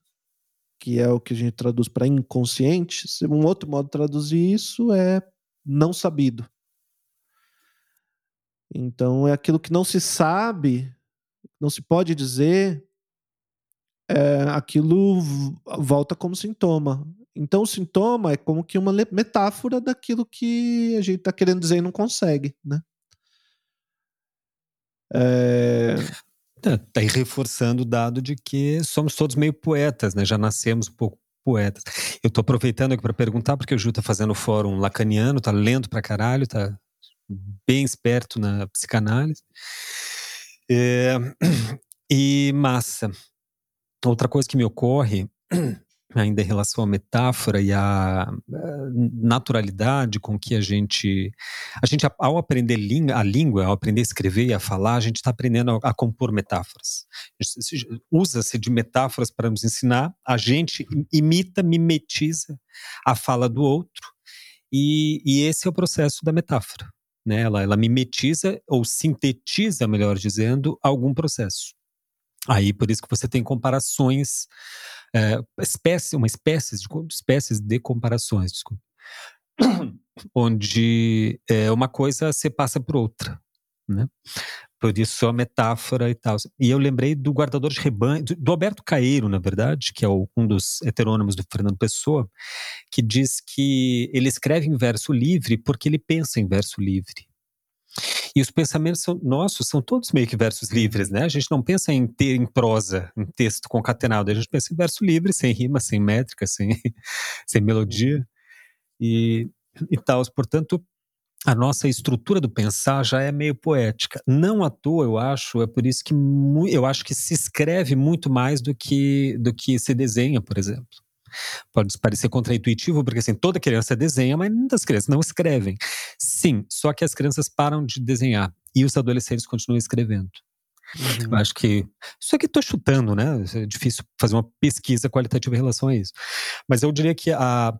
que é o que a gente traduz para inconsciente, um outro modo de traduzir isso é não sabido. Então é aquilo que não se sabe, não se pode dizer, é, aquilo volta como sintoma. Então o sintoma é como que uma metáfora daquilo que a gente está querendo dizer e não consegue, né? É... Tá, tá aí reforçando o dado de que somos todos meio poetas, né? Já nascemos um pouco poetas. Eu tô aproveitando aqui para perguntar, porque o Ju tá fazendo o fórum lacaniano, tá lendo pra caralho, tá bem esperto na psicanálise. É, e massa. Outra coisa que me ocorre ainda em relação à metáfora e à naturalidade com que a gente, a gente ao aprender a língua, ao aprender a escrever e a falar, a gente está aprendendo a, a, compor metáforas. Usa-se de metáforas para nos ensinar, a gente imita, mimetiza a fala do outro, e, e esse é o processo da metáfora. Né? Ela, ela mimetiza ou sintetiza, melhor dizendo, algum processo. Aí, por isso que você tem comparações é, espécie, uma espécie de, espécies de comparações, desculpa, onde é, uma coisa se passa por outra, né? Por isso a metáfora e tal. E eu lembrei do guardador de rebanho, do Alberto Caeiro, na verdade, que é um dos heterônimos do Fernando Pessoa, que diz que ele escreve em verso livre porque ele pensa em verso livre. E os pensamentos são, nossos são todos meio que versos livres, né? A gente não pensa em ter em prosa, em texto concatenado, a gente pensa em verso livre, sem rima, sem métrica, sem, sem melodia e, e tal. Portanto, a nossa estrutura do pensar já é meio poética. Não à toa, eu acho, é por isso que eu acho que se escreve muito mais do que, do que se desenha, por exemplo. Pode parecer contraintuitivo, porque assim, toda criança desenha, mas muitas crianças não escrevem. Sim, só que as crianças param de desenhar e os adolescentes continuam escrevendo. Uhum. Eu acho que. Isso aqui estou chutando, né? É difícil fazer uma pesquisa qualitativa em relação a isso. Mas eu diria que a,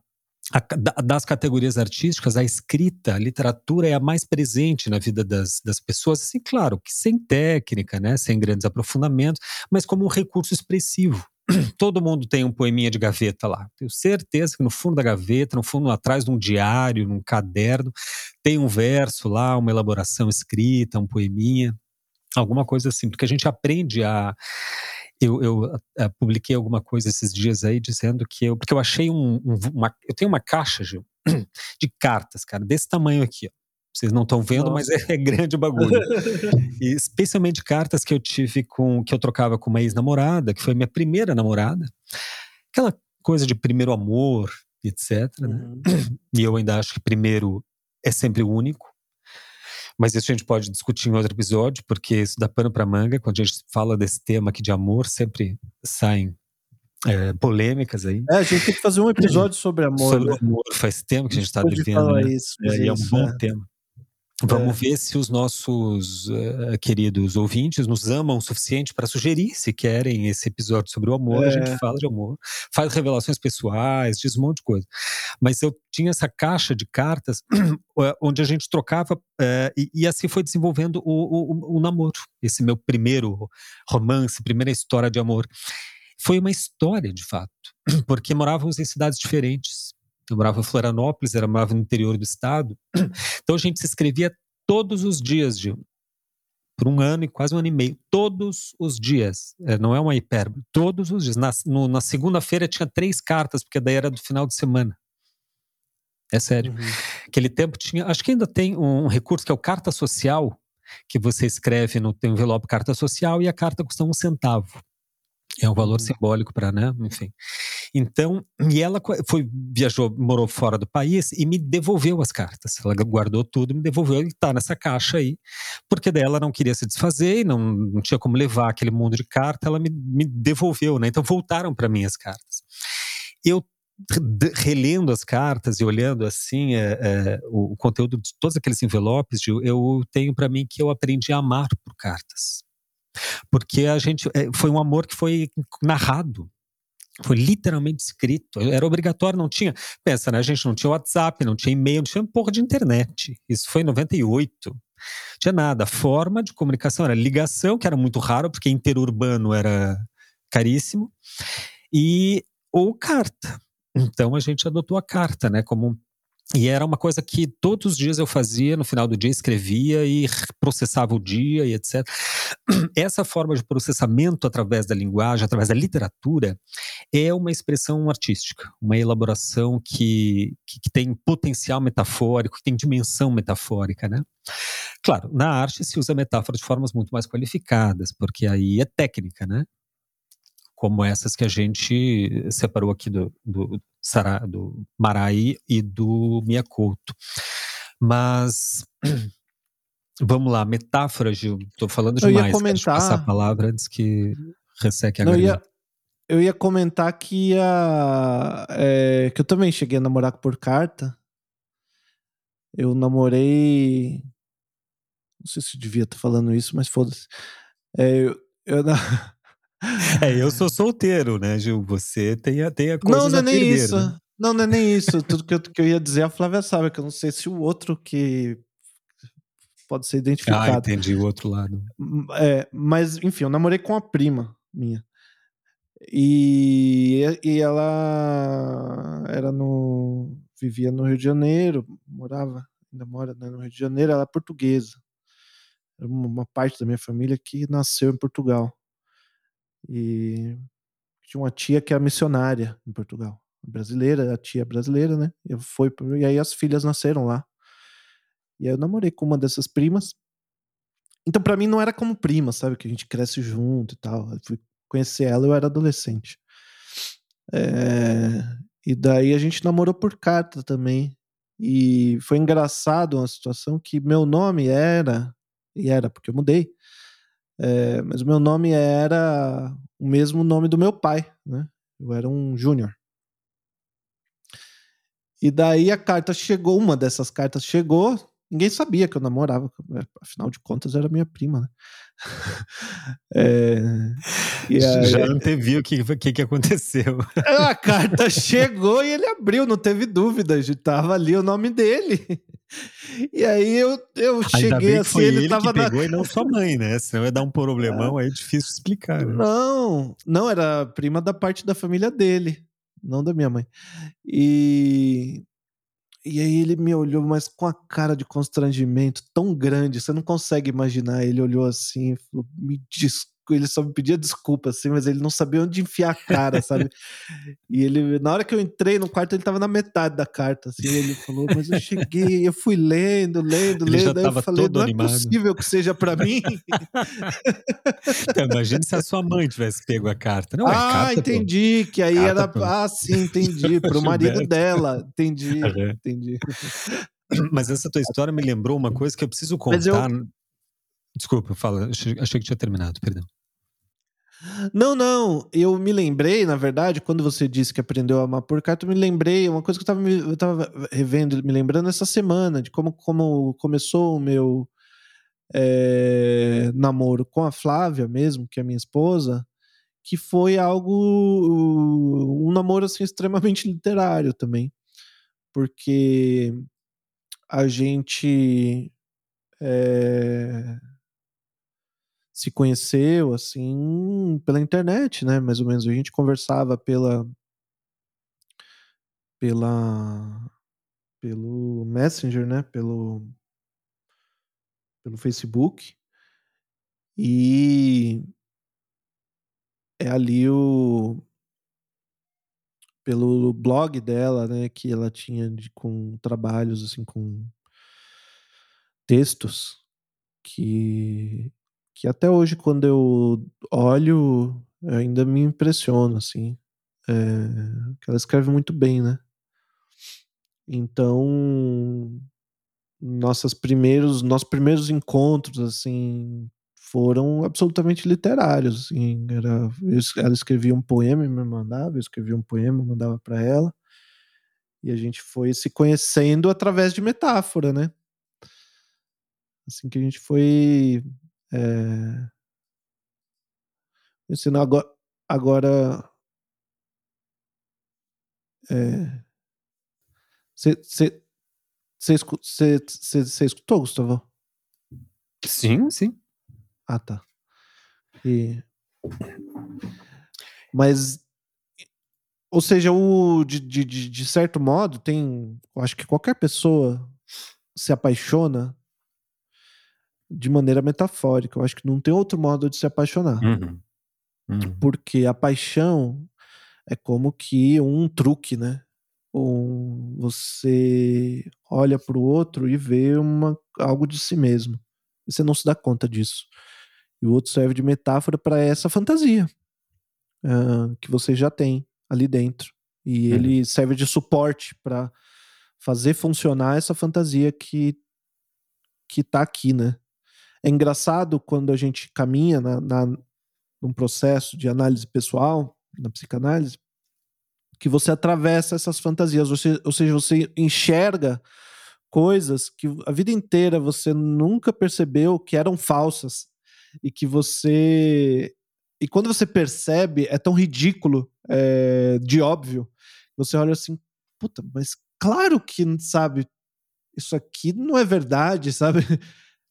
a, das categorias artísticas, a escrita, a literatura é a mais presente na vida das, das pessoas, assim, claro, que sem técnica, né, sem grandes aprofundamentos, mas como um recurso expressivo. Todo mundo tem um poeminha de gaveta lá. Tenho certeza que no fundo da gaveta, no fundo atrás de um diário, num caderno, tem um verso lá, uma elaboração escrita, um poeminha, alguma coisa assim, porque a gente aprende a eu, eu publiquei alguma coisa esses dias aí dizendo que eu. Porque eu achei um. um uma, eu tenho uma caixa, Gil, de cartas, cara, desse tamanho aqui, ó. Vocês não estão vendo, Nossa. mas é, é, grande o bagulho. e especialmente cartas que eu tive com. que eu trocava com uma ex-namorada, que foi minha primeira namorada. Aquela coisa de primeiro amor, etc. Né? Uhum. E eu ainda acho que primeiro é sempre o único. Mas isso a gente pode discutir em outro episódio, porque isso dá pano para manga. Quando a gente fala desse tema aqui de amor, sempre saem é, polêmicas aí. É, a gente tem que fazer um episódio sobre amor. Sobre né? amor, faz tempo que a gente está vivendo. Né? Isso, é, e é um bom é. tema. Vamos é. ver se os nossos uh, queridos ouvintes nos amam o suficiente para sugerir, se querem esse episódio sobre o amor. É. A gente é. fala de amor, faz revelações pessoais, diz um monte de coisa. Mas eu tinha essa caixa de cartas onde a gente trocava, uh, e, e, assim foi desenvolvendo o, o, o namoro. Esse meu primeiro romance, primeira história de amor. Foi uma história, de fato, porque morávamos em cidades diferentes eu morava em Florianópolis, era morava no interior do estado. Então a gente se escrevia todos os dias, Gil. Por um ano e quase um ano e meio. Todos os dias. É, não é uma hipérbole. Todos os dias. Na, na segunda-feira tinha três cartas, porque daí era do final de semana. É sério. Uhum. Aquele tempo tinha. Acho que ainda tem um, um recurso que é o carta social, que você escreve no teu envelope carta social e a carta custa um centavo. É um valor uhum. simbólico para, né? Enfim. Então, e ela foi, viajou, morou fora do país e me devolveu as cartas. Ela guardou tudo, me devolveu e tá nessa caixa aí. Porque daí ela não queria se desfazer e não, não tinha como levar aquele mundo de carta, ela me, me devolveu, né? Então voltaram para mim as cartas. Eu relendo as cartas e olhando assim é, é, o, o, conteúdo de todos aqueles envelopes, eu tenho para mim que eu aprendi a amar por cartas. Porque a gente é, foi um amor que foi narrado. Foi literalmente escrito, era obrigatório, não tinha. Pensa, né? A gente não tinha WhatsApp, não tinha e-mail, não tinha um porra de internet. Isso foi em 98. Não tinha nada. A forma de comunicação era ligação, que era muito raro, porque interurbano era caríssimo, e ou carta. Então a gente adotou a carta, né, como e era uma coisa que todos os dias eu fazia, no final do dia escrevia e processava o dia e etc. Essa forma de processamento através da linguagem, através da literatura, é uma expressão artística, uma elaboração que, que, que tem potencial metafórico, que tem dimensão metafórica, né? Claro, na arte se usa metáfora de formas muito mais qualificadas, porque aí é técnica, né? Como essas que a gente separou aqui do, do, Sará, do Marai e do Miyakoto. Mas vamos lá, metáfora, Gil. Estou falando demais. Eu ia comentar... passar a palavra antes que resseque a Não, ia, Eu ia comentar que, a, é, que eu também cheguei a namorar por carta. Eu namorei. Não sei se eu devia estar falando isso, mas foda-se. É, eu, eu, é, eu sou solteiro, né, Gil? Você tem a, tem a coisa Não, não é nem perder, isso. Né? Não, não é nem isso. Tudo que eu, que eu ia dizer, a Flávia sabe, que eu não sei se o outro que pode ser identificado. Ah, entendi o outro lado. É, mas, enfim, eu namorei com a prima minha. E, e ela era no. vivia no Rio de Janeiro, morava, ainda mora né, no Rio de Janeiro, ela é portuguesa. Uma parte da minha família que nasceu em Portugal. E tinha uma tia que era missionária em Portugal, brasileira, a tia brasileira, né? Eu fui, e aí as filhas nasceram lá. E aí eu namorei com uma dessas primas. Então para mim não era como prima, sabe? Que a gente cresce junto e tal. Eu fui conhecer ela, eu era adolescente. É... E daí a gente namorou por carta também. E foi engraçado uma situação que meu nome era, e era porque eu mudei, é, mas o meu nome era o mesmo nome do meu pai, né? Eu era um júnior. E daí a carta chegou, uma dessas cartas chegou, ninguém sabia que eu namorava, afinal de contas era minha prima, né? é, aí, Já antevi o que, que, que aconteceu. A carta chegou e ele abriu, não teve dúvida, estava ali o nome dele. E aí eu, eu cheguei assim, ele, ele tava que pegou na... e não sua mãe, né? Senão ia dar um problemão, é. aí é difícil explicar. Né? Não, não, era prima da parte da família dele, não da minha mãe. E e aí ele me olhou, mas com a cara de constrangimento tão grande, você não consegue imaginar. Ele olhou assim e falou: Me desculpa ele só me pedia desculpa, assim, mas ele não sabia onde enfiar a cara, sabe? e ele, na hora que eu entrei no quarto, ele tava na metade da carta, assim, ele falou, mas eu cheguei, eu fui lendo, lendo, ele lendo, aí eu falei, não animado. é possível que seja para mim. então, imagine se a sua mãe tivesse pego a carta. Não, é ah, carta, entendi, pô. que aí carta, era, pô. ah, sim, entendi, pro marido dela, entendi, entendi. Mas essa tua história me lembrou uma coisa que eu preciso contar. Eu... Desculpa, fala, achei, que tinha terminado, perdão. Não, não. Eu me lembrei, na verdade, quando você disse que aprendeu a amar por carta, eu me lembrei, uma coisa que eu estava eu tava revendo, me lembrando essa semana, de como, como começou o meu é, namoro com a Flávia mesmo, que é minha esposa, que foi algo, um namoro assim extremamente literário também, porque a gente é, se conheceu assim pela internet, né? Mais ou menos a gente conversava pela pela pelo Messenger, né? Pelo pelo Facebook e é ali o pelo blog dela, né, que ela tinha de, com trabalhos assim com textos que que até hoje, quando eu olho, ainda me impressiona, assim. É, que ela escreve muito bem, né? Então, nossos primeiros, nossos primeiros encontros, assim, foram absolutamente literários, assim. Era, ela escrevia um poema e me mandava, eu escrevia um poema, mandava para ela. E a gente foi se conhecendo através de metáfora, né? Assim que a gente foi é... Ensinar agora. agora Você é... escutou, Gustavo? Sim, sim. Ah, tá. E... Mas, ou seja, o, de, de, de certo modo, tem. Eu acho que qualquer pessoa se apaixona de maneira metafórica. Eu acho que não tem outro modo de se apaixonar. Uhum. Uhum. Porque a paixão é como que um truque, né? Um, você olha para o outro e vê uma, algo de si mesmo. E você não se dá conta disso. E o outro serve de metáfora para essa fantasia uh, que você já tem ali dentro. E uhum. ele serve de suporte para fazer funcionar essa fantasia que que tá aqui, né? É engraçado quando a gente caminha na, na, num processo de análise pessoal, na psicanálise, que você atravessa essas fantasias, você, ou seja, você enxerga coisas que a vida inteira você nunca percebeu que eram falsas e que você e quando você percebe é tão ridículo é, de óbvio você olha assim puta mas claro que sabe isso aqui não é verdade sabe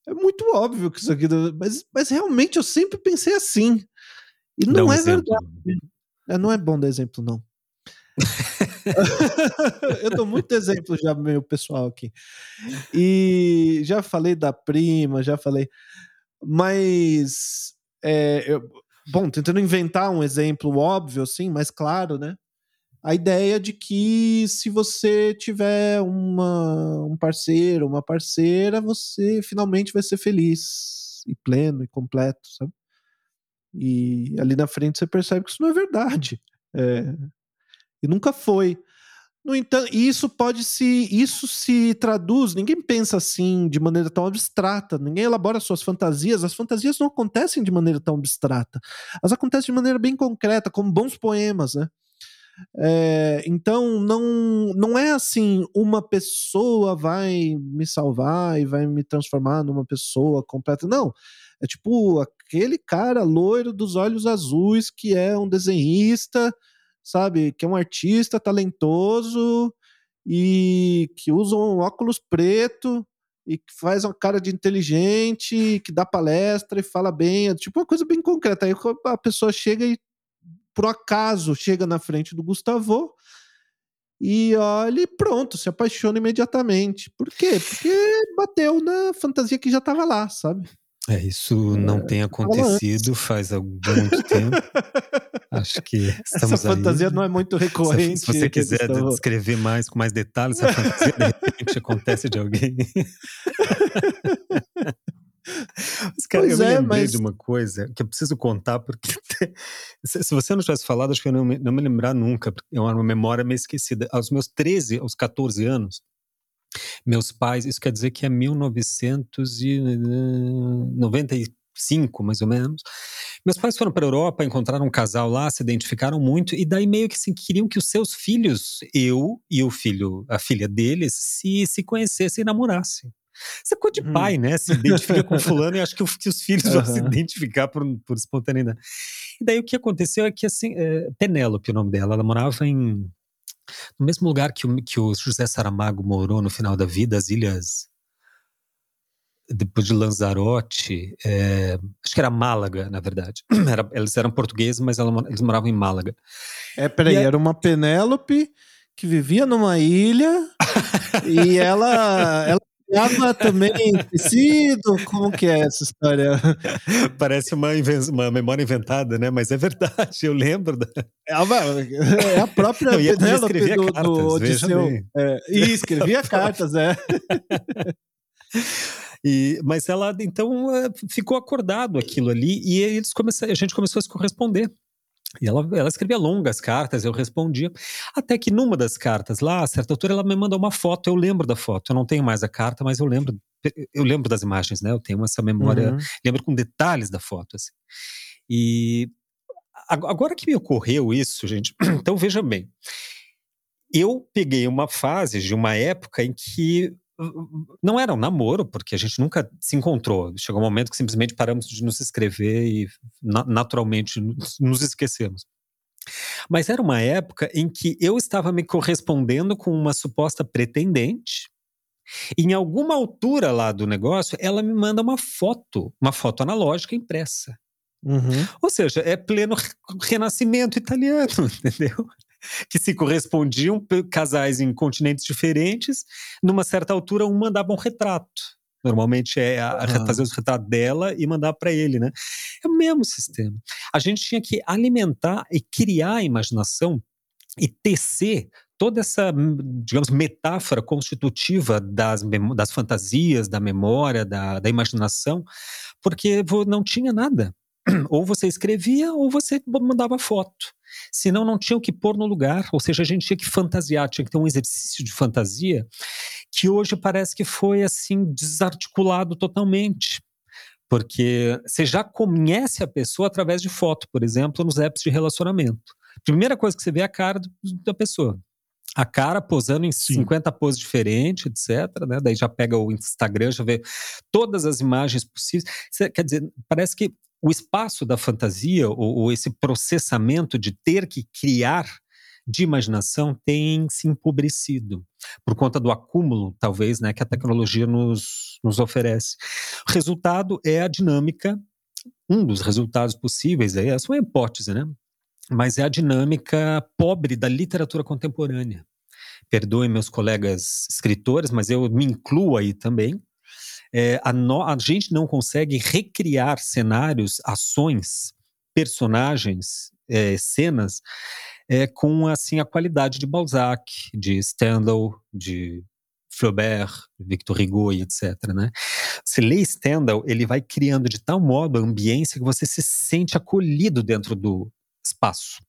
é muito óbvio que isso aqui. Mas, mas realmente eu sempre pensei assim. E não um é exemplo. verdade. É, não é bom dar exemplo, não. eu dou muito exemplo já meu pessoal aqui. E já falei da prima, já falei. Mas. É, eu, bom, tentando inventar um exemplo óbvio, assim, mais claro, né? A ideia de que se você tiver uma, um parceiro, uma parceira, você finalmente vai ser feliz e pleno e completo, sabe? E ali na frente você percebe que isso não é verdade. É, e nunca foi. No entanto, isso pode se. Isso se traduz. Ninguém pensa assim de maneira tão abstrata. Ninguém elabora suas fantasias. As fantasias não acontecem de maneira tão abstrata. Elas acontecem de maneira bem concreta, como bons poemas, né? É, então não, não é assim uma pessoa vai me salvar e vai me transformar numa pessoa completa. Não. É tipo aquele cara loiro dos olhos azuis que é um desenhista sabe? Que é um artista talentoso e que usa um óculos preto e que faz uma cara de inteligente, que dá palestra e fala bem, é tipo uma coisa bem concreta. Aí a pessoa chega e, por acaso, chega na frente do Gustavo e olha e pronto, se apaixona imediatamente. Por quê? Porque bateu na fantasia que já estava lá, sabe? É, isso não é, tem acontecido faz algum muito tempo. Acho que Essa fantasia aí. não é muito recorrente. Se, se você quiser descrever mais, com mais detalhes, a fantasia de repente acontece de alguém. Mas, cara, pois eu é, lembrei mas... de uma coisa que eu preciso contar, porque se você não tivesse falado, acho que eu não me, não me lembrar nunca, é uma memória meio esquecida. Aos meus 13, aos 14 anos, meus pais, isso quer dizer que é 1995, mais ou menos. Meus pais foram para a Europa, encontraram um casal lá, se identificaram muito e daí meio que assim, queriam que os seus filhos, eu e o filho, a filha deles, se se conhecessem e namorassem. Você é coisa de hum. pai, né? Se identifica com fulano e acho que, que os filhos uhum. vão se identificar por, por espontaneidade. E daí o que aconteceu é que assim, é, Penélope, o nome dela, ela morava em no mesmo lugar que o, que o José Saramago morou no final da vida, as ilhas depois de Lanzarote, é, acho que era Málaga, na verdade. Era, eles eram portugueses, mas ela, eles moravam em Málaga. É, peraí, era uma Penélope que vivia numa ilha e ela, ela Criava também tecido? Como que é essa história? Parece uma, uma memória inventada, né? Mas é verdade, eu lembro. Da... É, é a própria Penélope do, cartas, do Odisseu. É, e escrevia cartas, é. E, mas ela então eh, ficou acordado aquilo ali e eles começaram, a gente começou a se corresponder. E ela, ela escrevia longas cartas, eu respondia. Até que numa das cartas lá, a certa altura, ela me mandou uma foto. Eu lembro da foto. Eu não tenho mais a carta, mas eu lembro. Eu lembro das imagens, né? Eu tenho essa memória. Uhum. Lembro com detalhes da foto. Assim. E agora que me ocorreu isso, gente. Então veja bem. Eu peguei uma fase de uma época em que não era um namoro, porque a gente nunca se encontrou. Chegou um momento que simplesmente paramos de nos escrever e naturalmente nos esquecemos. Mas era uma época em que eu estava me correspondendo com uma suposta pretendente. E em alguma altura lá do negócio, ela me manda uma foto, uma foto analógica impressa. Uhum. Ou seja, é pleno renascimento italiano, entendeu? Que se correspondiam, casais em continentes diferentes, numa certa altura um mandava um retrato. Normalmente é a, a fazer o retrato dela e mandar para ele, né? É o mesmo sistema. A gente tinha que alimentar e criar a imaginação e tecer toda essa, digamos, metáfora constitutiva das, das fantasias, da memória, da, da imaginação, porque não tinha nada. Ou você escrevia ou você mandava foto. Senão não tinha o que pôr no lugar, ou seja, a gente tinha que fantasiar, tinha que ter um exercício de fantasia que hoje parece que foi assim desarticulado totalmente. Porque você já conhece a pessoa através de foto, por exemplo, nos apps de relacionamento. Primeira coisa que você vê é a cara da pessoa a cara posando em Sim. 50 poses diferentes, etc. Né? Daí já pega o Instagram, já vê todas as imagens possíveis. Quer dizer, parece que o espaço da fantasia, ou, ou esse processamento de ter que criar de imaginação tem se empobrecido por conta do acúmulo, talvez, né, que a tecnologia nos, nos oferece. O resultado é a dinâmica, um dos resultados possíveis, aí, essa é uma hipótese, né? Mas é a dinâmica pobre da literatura contemporânea. Perdoem meus colegas escritores, mas eu me incluo aí também é, a, no, a gente não consegue recriar cenários, ações, personagens, é, cenas é, com assim a qualidade de Balzac, de Stendhal, de Flaubert, Victor Hugo e etc. Né? Você lê Stendhal, ele vai criando de tal modo a ambiência que você se sente acolhido dentro do espaço.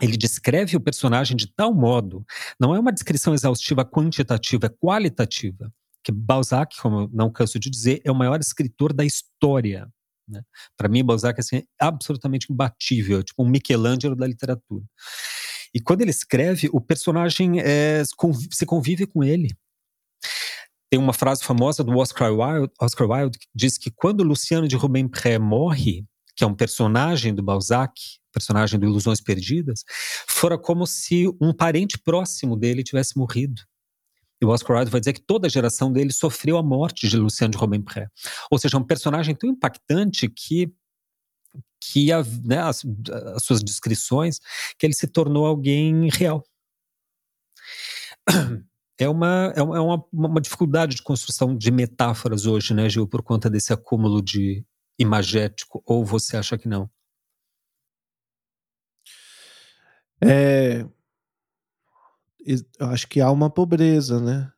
ele descreve o personagem de tal modo, não é uma descrição exaustiva quantitativa, é qualitativa, que Balzac, como eu não canso de dizer, é o maior escritor da história. Né? Para mim, Balzac assim, é absolutamente imbatível, tipo um Michelangelo da literatura. E quando ele escreve, o personagem é, se convive com ele. Tem uma frase famosa do Oscar Wilde, Oscar Wilde que diz que quando Luciano de Rubempré morre, que é um personagem do Balzac, personagem do Ilusões Perdidas, fora como se um parente próximo dele tivesse morrido. E o Oscar Wilde vai dizer que toda a geração dele sofreu a morte de Luciano de Rubempré. Ou seja, um personagem tão impactante que que a, né, as, as, suas descrições, que ele se tornou alguém real. É uma, é uma, é uma, dificuldade de construção de metáforas hoje, né, Gil, por conta desse acúmulo de imagético, ou você acha que não? É, acho que há uma pobreza, né?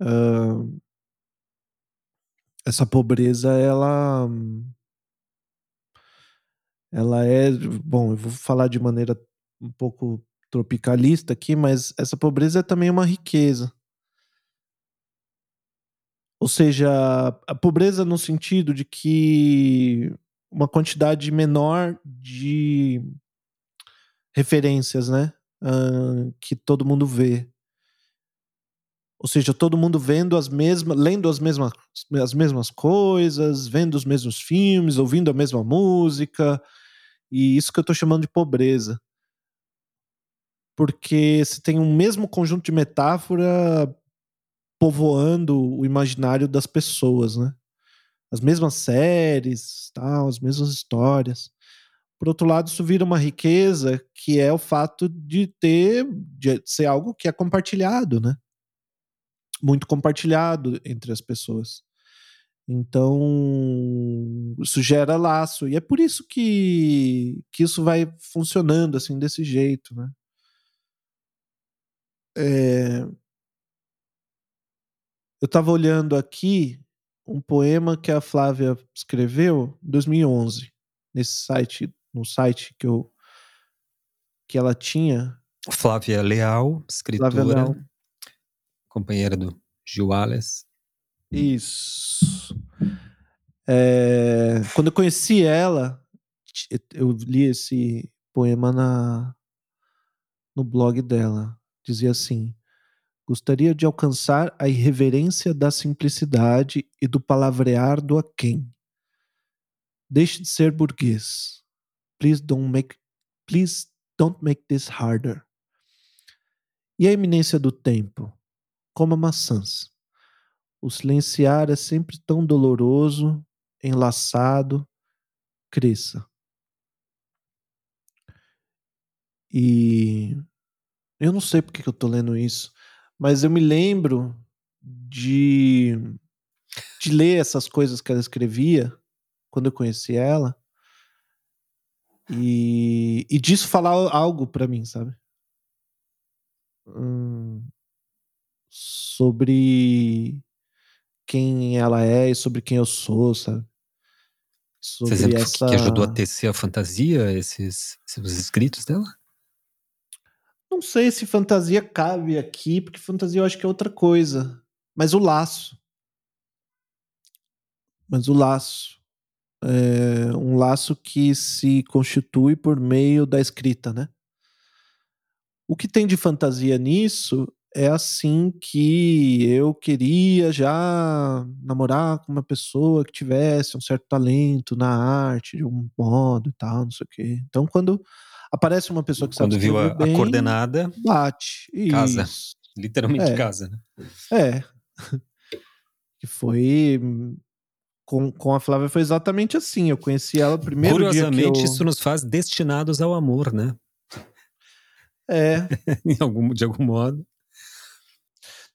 Uh, essa pobreza, ela ela é, bom, eu vou falar de maneira um pouco tropicalista aqui, mas essa pobreza é também uma riqueza. Ou seja, a pobreza no sentido de que uma quantidade menor de referências, né? Uh, que todo mundo vê. Ou seja, todo mundo vendo as mesmas, lendo as mesmas, as mesmas coisas, vendo os mesmos filmes, ouvindo a mesma música, e isso que eu estou chamando de pobreza. Porque você tem um mesmo conjunto de metáfora povoando o imaginário das pessoas, né? As mesmas séries, tal, as mesmas histórias. Por outro lado, isso vira uma riqueza que é o fato de ter, de ser algo que é compartilhado, né? Muito compartilhado entre as pessoas. Então, isso gera laço. E é por isso que, que isso vai funcionando assim, desse jeito, né? É... Eu estava olhando aqui um poema que a Flávia escreveu em 2011, nesse site, no site que eu que ela tinha. Flávia Leal, escritora, Flávia Leal. companheira do Gil Alves. Isso. É, quando eu conheci ela, eu li esse poema na, no blog dela. Dizia assim: Gostaria de alcançar a irreverência da simplicidade e do palavrear do aquém. Deixe de ser burguês. Please don't make, please don't make this harder. E a eminência do tempo? Coma maçãs. O silenciar é sempre tão doloroso, enlaçado, cresça. E eu não sei porque que eu tô lendo isso, mas eu me lembro de, de ler essas coisas que ela escrevia quando eu conheci ela e, e disso falar algo para mim, sabe? Hum, sobre quem ela é e sobre quem eu sou, sabe? Sobre Você essa... que ajudou a tecer a fantasia, esses, esses escritos dela? Não sei se fantasia cabe aqui, porque fantasia eu acho que é outra coisa. Mas o laço. Mas o laço. É um laço que se constitui por meio da escrita, né? O que tem de fantasia nisso é assim que eu queria já namorar com uma pessoa que tivesse um certo talento na arte, de um modo e tal, não sei o quê. Então, quando aparece uma pessoa que quando sabe viu a, bem, a coordenada, bate. Casa. Isso. Literalmente é. casa, né? É. que foi com, com a Flávia foi exatamente assim. Eu conheci ela primeiro Curiosamente, eu... isso nos faz destinados ao amor, né? É. algum, de algum modo.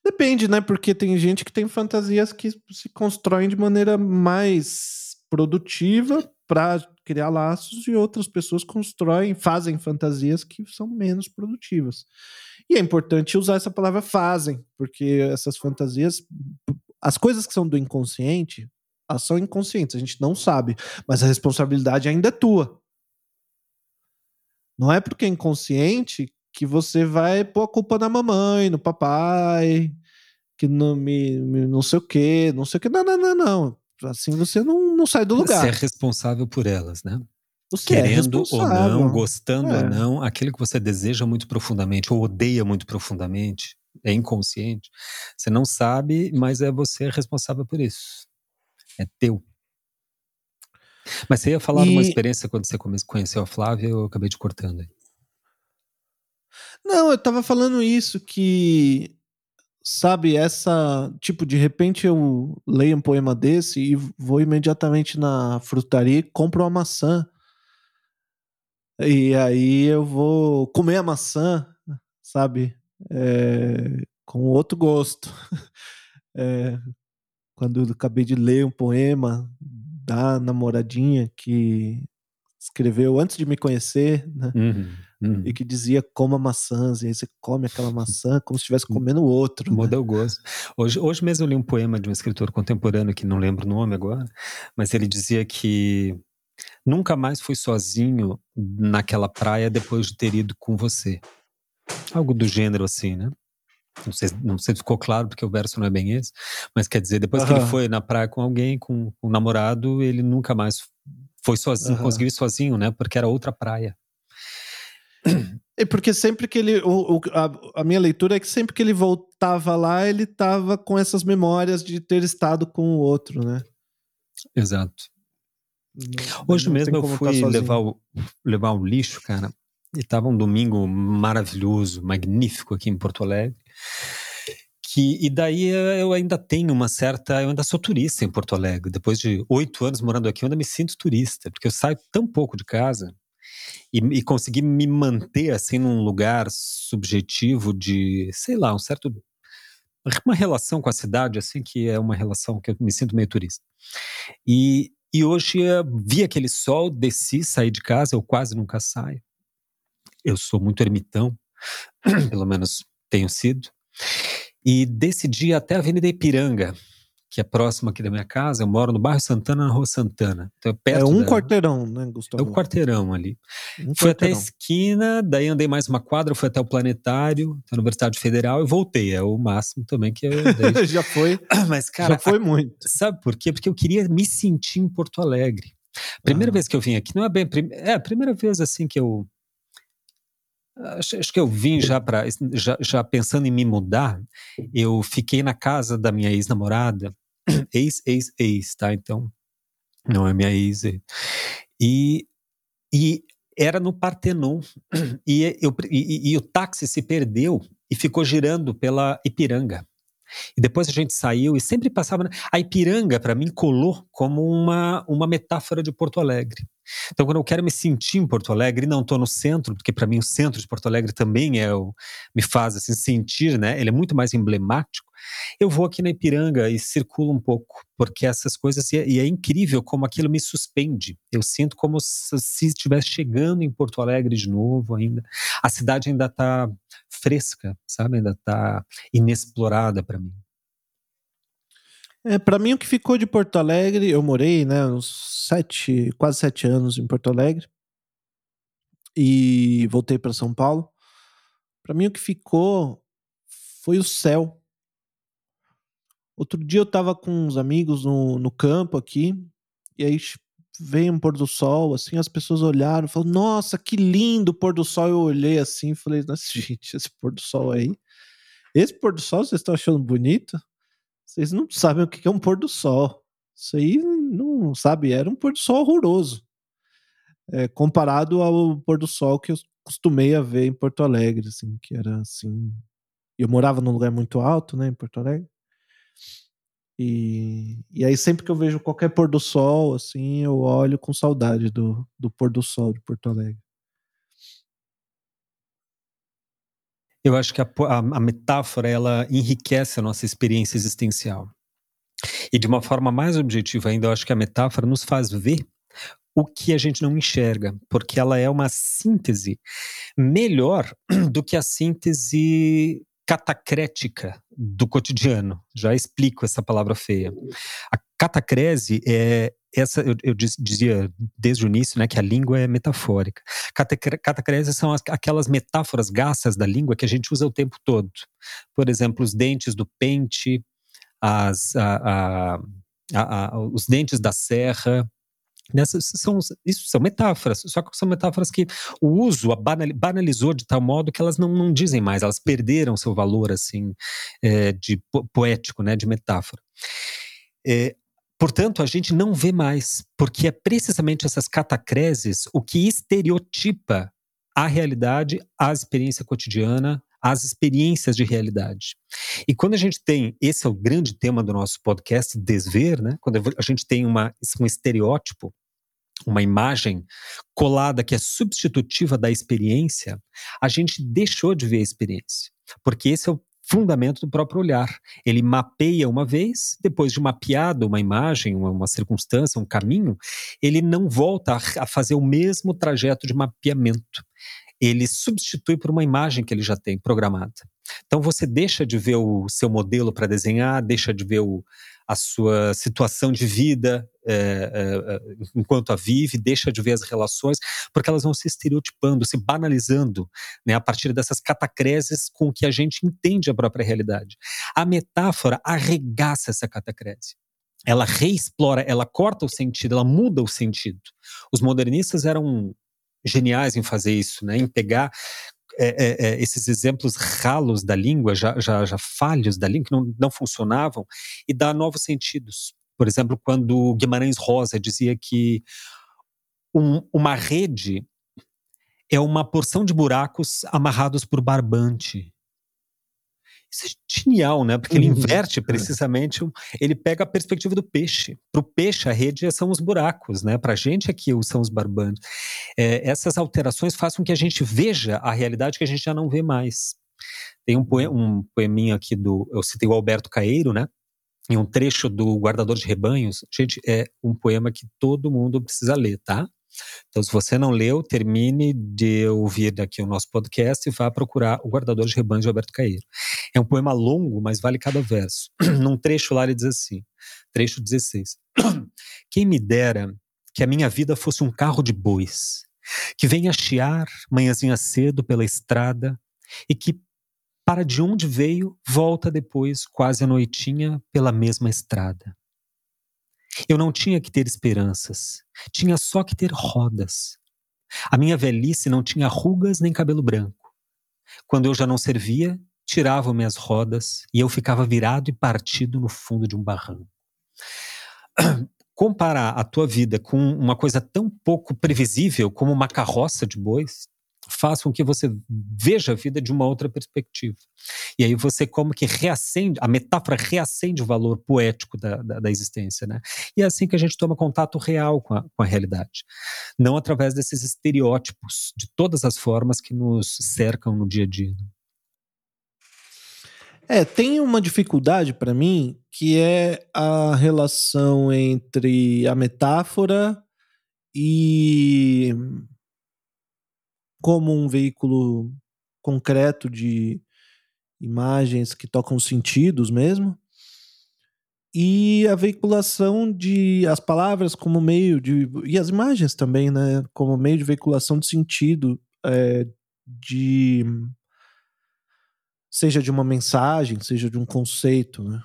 Depende, né? Porque tem gente que tem fantasias que se constroem de maneira mais produtiva para criar laços e outras pessoas constroem, fazem fantasias que são menos produtivas. E é importante usar essa palavra fazem, porque essas fantasias, as coisas que são do inconsciente, elas são inconscientes, a gente não sabe, mas a responsabilidade ainda é tua. Não é porque é inconsciente que você vai pôr a culpa na mamãe, no papai, que não me, me não sei o quê, não sei o quê. Não, não, não, não. Assim você não, não sai do lugar. Você é responsável por elas, né? Você é Querendo é ou não, gostando é. ou não, aquilo que você deseja muito profundamente ou odeia muito profundamente, é inconsciente. Você não sabe, mas é você responsável por isso. É teu. Mas você ia falar e... de uma experiência quando você conheceu a Flávia, eu acabei te cortando. Não, eu tava falando isso, que sabe, essa, tipo, de repente eu leio um poema desse e vou imediatamente na frutaria e compro uma maçã. E aí eu vou comer a maçã, sabe, é, com outro gosto. É, quando eu acabei de ler um poema da namoradinha que escreveu antes de me conhecer, né? Uhum, uhum. E que dizia coma maçãs, e aí você come aquela maçã como se estivesse comendo outro. Muda né? o gosto. Hoje, hoje mesmo eu li um poema de um escritor contemporâneo, que não lembro o nome agora, mas ele dizia que nunca mais fui sozinho naquela praia depois de ter ido com você. Algo do gênero assim, né? Não sei, não sei se ficou claro, porque o verso não é bem esse, mas quer dizer, depois uhum. que ele foi na praia com alguém, com, um namorado, ele nunca mais foi sozinho, uhum. conseguiu ir sozinho, né? Porque era outra praia. É porque sempre que ele. O, o, a, a, minha leitura é que sempre que ele voltava lá, ele estava com essas memórias de ter estado com o outro, né? Exato. Não, Hoje não mesmo eu tá fui levar o, levar o lixo, cara. E tava um domingo maravilhoso, magnífico aqui em Porto Alegre. Que, e daí eu ainda tenho uma certa. Eu ainda sou turista em Porto Alegre. Depois de oito anos morando aqui, eu ainda me sinto turista, porque eu saio tão pouco de casa e, e consegui me manter assim num lugar subjetivo de, sei lá, um certo. Uma relação com a cidade, assim, que é uma relação que eu me sinto meio turista. E, e hoje vi aquele sol, desci, saí de casa, eu quase nunca saio eu sou muito ermitão, pelo menos tenho sido, e decidi até a Avenida Ipiranga, que é próxima aqui da minha casa. Eu moro no bairro Santana, na Rua Santana. Então, é, é um da... quarteirão, né, Gustavo? É um quarteirão ali. Um fui quarteirão. até a esquina, daí andei mais uma quadra, fui até o Planetário, a Universidade Federal e voltei. É o máximo também que eu Já foi. Mas, cara. Já foi muito. Sabe por quê? Porque eu queria me sentir em Porto Alegre. Primeira ah. vez que eu vim aqui, não é bem. É a primeira vez assim que eu Acho, acho, que eu vim já para já, já, pensando em me mudar. Eu fiquei na casa da minha ex-namorada, ex, ex, ex, tá? Então não é minha ex. E, e era no Partenon e, eu, e, e o táxi se perdeu e ficou girando pela Ipiranga. E depois a gente saiu e sempre passava. A Ipiranga, para mim, colou como uma, uma metáfora de Porto Alegre. Então, quando eu quero me sentir em Porto Alegre, não estou no centro, porque para mim o centro de Porto Alegre também é o, me faz assim, sentir, né? Ele é muito mais emblemático. Eu vou aqui na Ipiranga e circulo um pouco, porque essas coisas, e é, é incrível como aquilo me suspende. Eu sinto como se estivesse chegando em Porto Alegre de novo ainda. A cidade ainda está fresca, sabe? Ainda está inexplorada para mim. É, para mim, o que ficou de Porto Alegre, eu morei, né, uns sete, quase sete anos em Porto Alegre e voltei para São Paulo. Para mim, o que ficou foi o céu. Outro dia eu estava com uns amigos no, no campo aqui e aí veio um pôr do sol, assim, as pessoas olharam, falaram, nossa, que lindo o pôr do sol. Eu olhei assim e falei, nossa, gente, esse pôr do sol aí. Esse pôr do sol vocês estão achando bonito? Vocês não sabem o que é um pôr do sol. Isso aí não sabe, era um pôr do sol horroroso. É, comparado ao pôr do sol que eu costumei a ver em Porto Alegre, assim, que era assim. Eu morava num lugar muito alto, né, em Porto Alegre. E, e aí sempre que eu vejo qualquer pôr do sol, assim, eu olho com saudade do, do pôr do sol de Porto Alegre. Eu acho que a, a, a metáfora ela enriquece a nossa experiência existencial. E de uma forma mais objetiva ainda, eu acho que a metáfora nos faz ver o que a gente não enxerga, porque ela é uma síntese melhor do que a síntese catacrética do cotidiano. Já explico essa palavra feia. A catacrese é essa eu, eu, dizia desde o início, né, que a língua é metafórica. catacreses são aquelas metáforas gastas da língua que a gente usa o tempo todo. Por exemplo, os dentes do pente, as, a, a, a, os dentes da serra, Nessas são, isso são metáforas, só que são metáforas que o uso banalizou de tal modo que elas não, não dizem mais, elas perderam seu valor assim é, de poético, né, de metáfora. É, portanto, a gente não vê mais, porque é precisamente essas catacreses o que estereotipa a realidade, a experiência cotidiana, as experiências de realidade. E quando a gente tem, esse é o grande tema do nosso podcast, desver, né? Quando a gente tem uma, um estereótipo, uma imagem colada que é substitutiva da experiência, a gente deixou de ver a experiência. Porque esse é o fundamento do próprio olhar. Ele mapeia uma vez, depois de mapeado uma imagem, uma, uma circunstância, um caminho, ele não volta a, a fazer o mesmo trajeto de mapeamento ele substitui por uma imagem que ele já tem programada. Então você deixa de ver o seu modelo para desenhar, deixa de ver o, a sua situação de vida é, é, enquanto a vive, deixa de ver as relações, porque elas vão se estereotipando, se banalizando, né, a partir dessas catacreses com que a gente entende a própria realidade. A metáfora arregaça essa catacrese ela reexplora, ela corta o sentido, ela muda o sentido. Os modernistas eram geniais em fazer isso, né? Em pegar é, é, é, esses exemplos ralos da língua, já, já, já falhos da língua, que não, não funcionavam, e dar novos sentidos. Por exemplo, quando Guimarães Rosa dizia que um, uma rede é uma porção de buracos amarrados por barbante. Isso é genial, né? Porque ele uhum. inverte é. precisamente, ele pega a perspectiva do peixe. Para o peixe, a rede são os buracos, né? Para a gente aqui são os barbantes. É, essas alterações fazem com que a gente veja a realidade que a gente já não vê mais. Tem um, poema, um poeminho aqui do, eu citei o Alberto Caeiro, né? Em um trecho do Guardador de Rebanhos. Gente, é um poema que todo mundo precisa ler, tá? Então, se você não leu, termine de ouvir aqui o nosso podcast e vá procurar O Guardador de Rebanhos de Alberto Caeiro. É um poema longo, mas vale cada verso. Num trecho lá ele diz assim, trecho 16. Quem me dera que a minha vida fosse um carro de bois, que venha chiar manhãzinha cedo pela estrada e que para de onde veio, volta depois, quase à noitinha, pela mesma estrada. Eu não tinha que ter esperanças, tinha só que ter rodas. A minha velhice não tinha rugas nem cabelo branco. Quando eu já não servia, tiravam-me as rodas e eu ficava virado e partido no fundo de um barranco. Comparar a tua vida com uma coisa tão pouco previsível como uma carroça de bois faz com que você veja a vida de uma outra perspectiva. E aí você como que reacende, a metáfora reacende o valor poético da, da, da existência, né? E é assim que a gente toma contato real com a, com a realidade. Não através desses estereótipos de todas as formas que nos cercam no dia a dia. É, tem uma dificuldade para mim que é a relação entre a metáfora e como um veículo concreto de imagens que tocam sentidos mesmo, e a veiculação de as palavras como meio de e as imagens também, né, como meio de veiculação de sentido é, de seja de uma mensagem, seja de um conceito, né,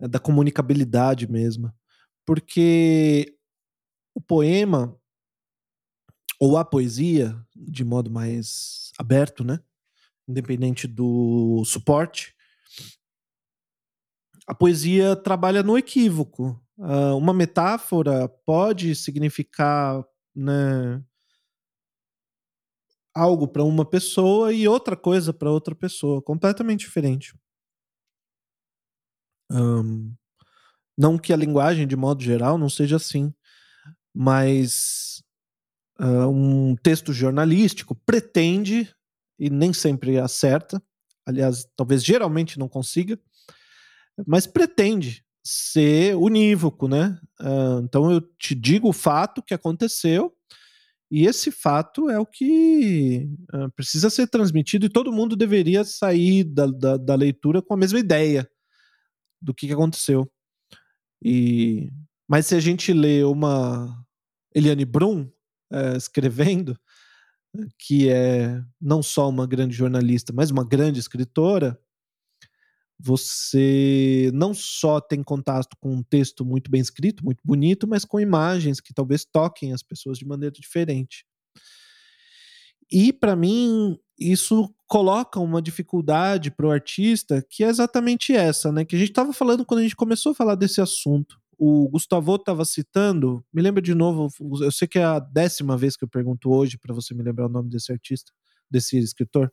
é da comunicabilidade mesmo, porque o poema ou a poesia, de modo mais aberto, né? Independente do suporte. A poesia trabalha no equívoco. Uh, uma metáfora pode significar né, algo para uma pessoa e outra coisa para outra pessoa, completamente diferente. Um, não que a linguagem, de modo geral, não seja assim, mas uh, um texto jornalístico pretende, e nem sempre acerta, aliás, talvez geralmente não consiga, mas pretende ser unívoco, né? Uh, então eu te digo o fato que aconteceu, e esse fato é o que uh, precisa ser transmitido, e todo mundo deveria sair da, da, da leitura com a mesma ideia do que, que aconteceu. E, mas se a gente lê uma Eliane Brum, é, escrevendo, que é não só uma grande jornalista, mas uma grande escritora, você não só tem contato com um texto muito bem escrito, muito bonito, mas com imagens que talvez toquem as pessoas de maneira diferente. E para mim isso coloca uma dificuldade para o artista que é exatamente essa, né? Que a gente estava falando quando a gente começou a falar desse assunto. O Gustavo estava citando, me lembra de novo, eu sei que é a décima vez que eu pergunto hoje para você me lembrar o nome desse artista, desse escritor.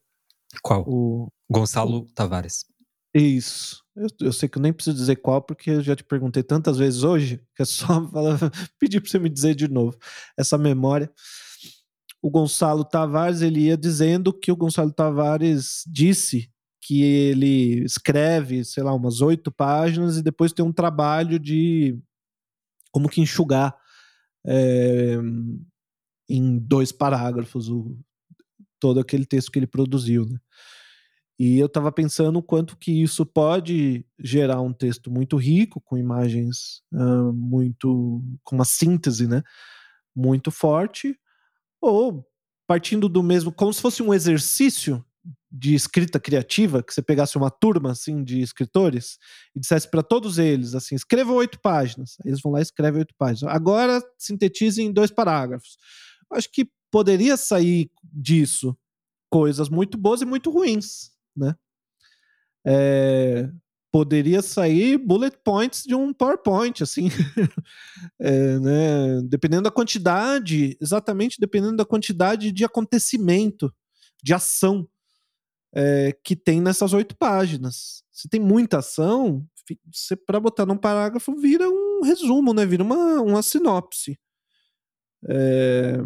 Qual? O Gonçalo o... Tavares. Isso. Eu, eu, sei que eu nem preciso dizer qual, porque eu já te perguntei tantas vezes hoje, que é só falar, pedir para você me dizer de novo. Essa memória. O Gonçalo Tavares, ele ia dizendo que o Gonçalo Tavares disse que ele escreve, sei lá, umas oito páginas e depois tem um trabalho de como que enxugar é, em dois parágrafos o, todo aquele texto que ele produziu, né? E eu estava pensando o quanto que isso pode gerar um texto muito rico, com imagens uh, muito. com uma síntese, né? Muito forte, ou partindo do mesmo. como se fosse um exercício de escrita criativa, que você pegasse uma turma assim de escritores e dissesse para todos eles assim, escrevam oito páginas. Eles vão lá e escrevem oito páginas. Agora sintetize em dois parágrafos. Acho que poderia sair disso coisas muito boas e muito ruins né? É, poderia sair bullet points de um PowerPoint, assim, é, né? Dependendo da quantidade, exatamente dependendo da quantidade de acontecimento, de ação é, que tem nessas oito páginas. Se tem muita ação, para botar num parágrafo vira um resumo, né? Vira uma, uma sinopse. É,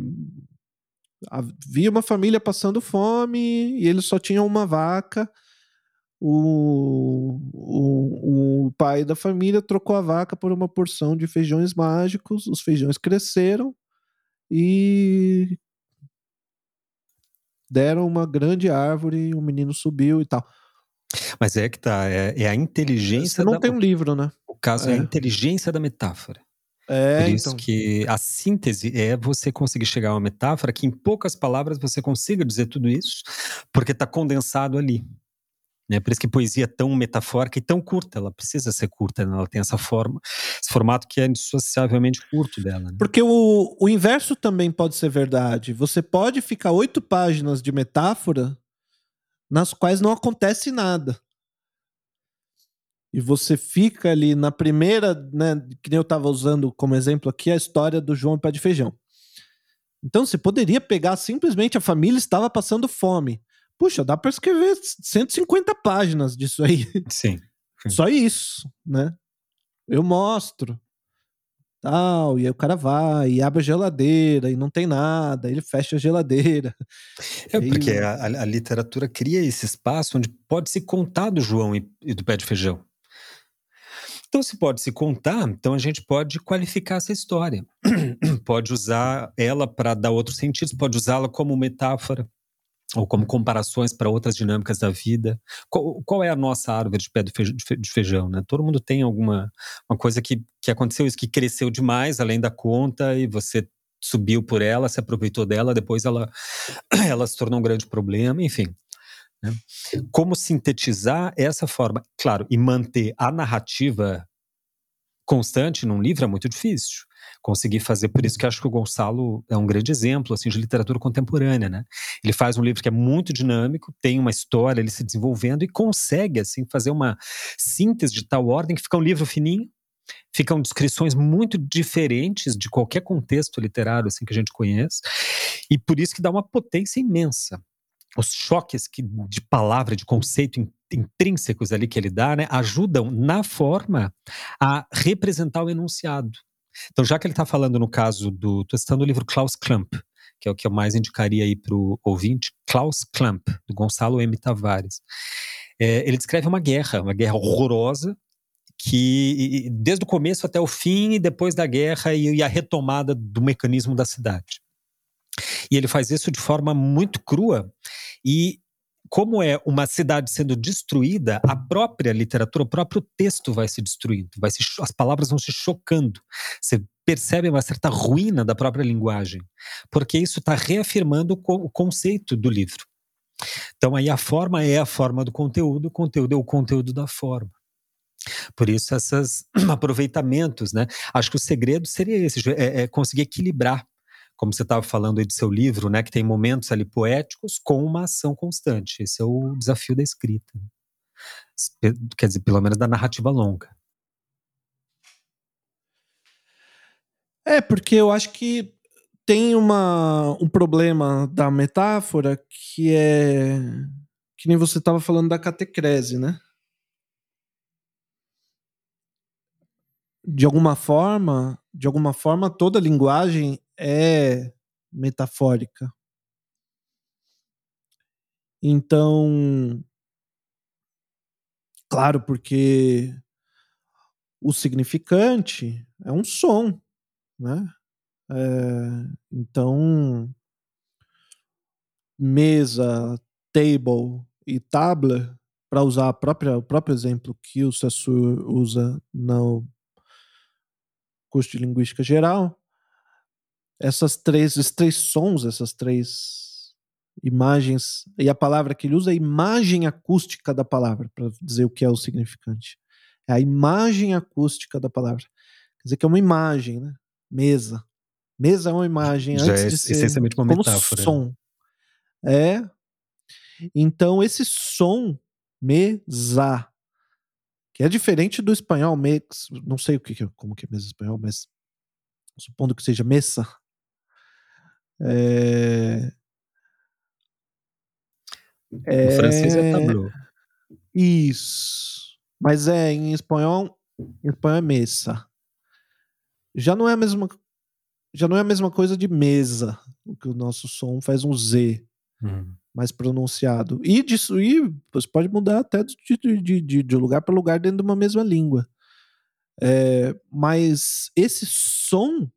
havia uma família passando fome e eles só tinham uma vaca. O, o, o pai da família trocou a vaca por uma porção de feijões mágicos. Os feijões cresceram e deram uma grande árvore. O menino subiu e tal. Mas é que tá, é, é a inteligência. Você não da, tem um livro, né? O caso é. é a inteligência da metáfora. É, Por isso então. que a síntese é você conseguir chegar a uma metáfora que em poucas palavras você consiga dizer tudo isso, porque está condensado ali. Né? Por isso que poesia é tão metafórica e tão curta, ela precisa ser curta, né? ela tem essa forma, esse formato que é indissociavelmente curto dela. Né? Porque o, o inverso também pode ser verdade. Você pode ficar oito páginas de metáfora nas quais não acontece nada e você fica ali na primeira, né, que eu estava usando como exemplo aqui, a história do João Pé de Feijão. Então você poderia pegar simplesmente a família estava passando fome. Puxa, dá para escrever 150 páginas disso aí. Sim. Só isso, né? Eu mostro. Tal, e aí o cara vai e abre a geladeira e não tem nada, ele fecha a geladeira. É porque a, a, literatura cria esse espaço onde pode se contar do João e, e do pé de feijão. Então, se pode se contar, então a gente pode qualificar essa história. pode usar ela para dar outros sentidos, pode usá-la como metáfora ou como comparações para outras dinâmicas da vida. Qual, qual, é a nossa árvore de pé de feijão, né? Todo mundo tem alguma uma coisa que, que aconteceu isso, que cresceu demais, além da conta, e você subiu por ela, se aproveitou dela, depois ela, ela se tornou um grande problema, enfim. Né? Como sintetizar essa forma? Claro, e manter a narrativa constante num livro é muito difícil. Conseguir fazer, por isso que acho que o Gonçalo é um grande exemplo assim, de literatura contemporânea. Né? Ele faz um livro que é muito dinâmico, tem uma história ele se desenvolvendo e consegue assim fazer uma síntese de tal ordem que fica um livro fininho, ficam descrições muito diferentes de qualquer contexto literário assim que a gente conhece e por isso que dá uma potência imensa os choques que, de palavra, de conceito intrínsecos ali que ele dá, né, ajudam na forma a representar o enunciado. Então, já que ele está falando no caso do. Estou citando o livro Klaus Klamp, que é o que eu mais indicaria aí para o ouvinte, Klaus Klamp, do Gonçalo M. Tavares. É, ele descreve uma guerra, uma guerra horrorosa, que desde o começo até o fim, e depois da guerra e, e a retomada do mecanismo da cidade. E ele faz isso de forma muito crua e como é uma cidade sendo destruída, a própria literatura, o próprio texto vai se destruindo, vai se, as palavras vão se chocando. Você percebem uma certa ruína da própria linguagem, porque isso está reafirmando o conceito do livro. Então aí a forma é a forma do conteúdo, o conteúdo é o conteúdo da forma. Por isso esses aproveitamentos, né? Acho que o segredo seria esse, é, é conseguir equilibrar, como você estava falando aí do seu livro, né? Que tem momentos ali poéticos com uma ação constante. Esse é o desafio da escrita. Né? Quer dizer, pelo menos da narrativa longa. É, porque eu acho que tem uma, um problema da metáfora que é que nem você estava falando da catecrese, né? De alguma forma, de alguma forma toda linguagem é metafórica. Então, claro, porque o significante é um som, né? É, então, mesa, table e tablet, para usar a própria, o próprio exemplo que o Sassur usa no curso de linguística geral, essas três, esses três sons, essas três imagens, e a palavra que ele usa é imagem acústica da palavra, para dizer o que é o significante. É a imagem acústica da palavra. Quer dizer que é uma imagem, né? Mesa. Mesa é uma imagem Já antes é de ser essencialmente uma como metáfora. Som. É. Então esse som mesa que é diferente do espanhol mex, não sei o que como que é mesa espanhol, mas supondo que seja mesa. É, é, o francês é tableau. Isso. Mas é em espanhol, em espanhol é mesa. Já não é a mesma já não é a mesma coisa de mesa, o que o nosso som faz um Z uhum. Mais pronunciado. E disso e você pode mudar até de, de, de, de lugar para lugar dentro de uma mesma língua. É, mas esse som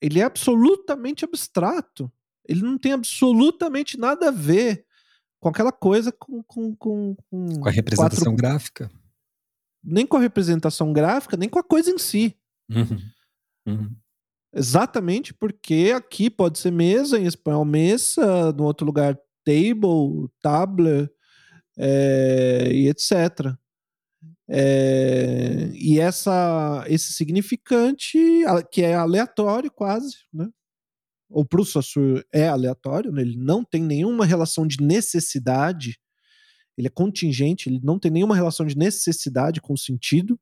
ele é absolutamente abstrato. Ele não tem absolutamente nada a ver com aquela coisa com. Com, com, com, com a representação quatro... gráfica. Nem com a representação gráfica, nem com a coisa em si. Uhum. Uhum. Exatamente porque aqui pode ser mesa, em espanhol mesa, no outro lugar table, tablet é, e etc. É, e essa, esse significante, que é aleatório quase, né? o Saussure é aleatório, né? ele não tem nenhuma relação de necessidade, ele é contingente, ele não tem nenhuma relação de necessidade com o sentido,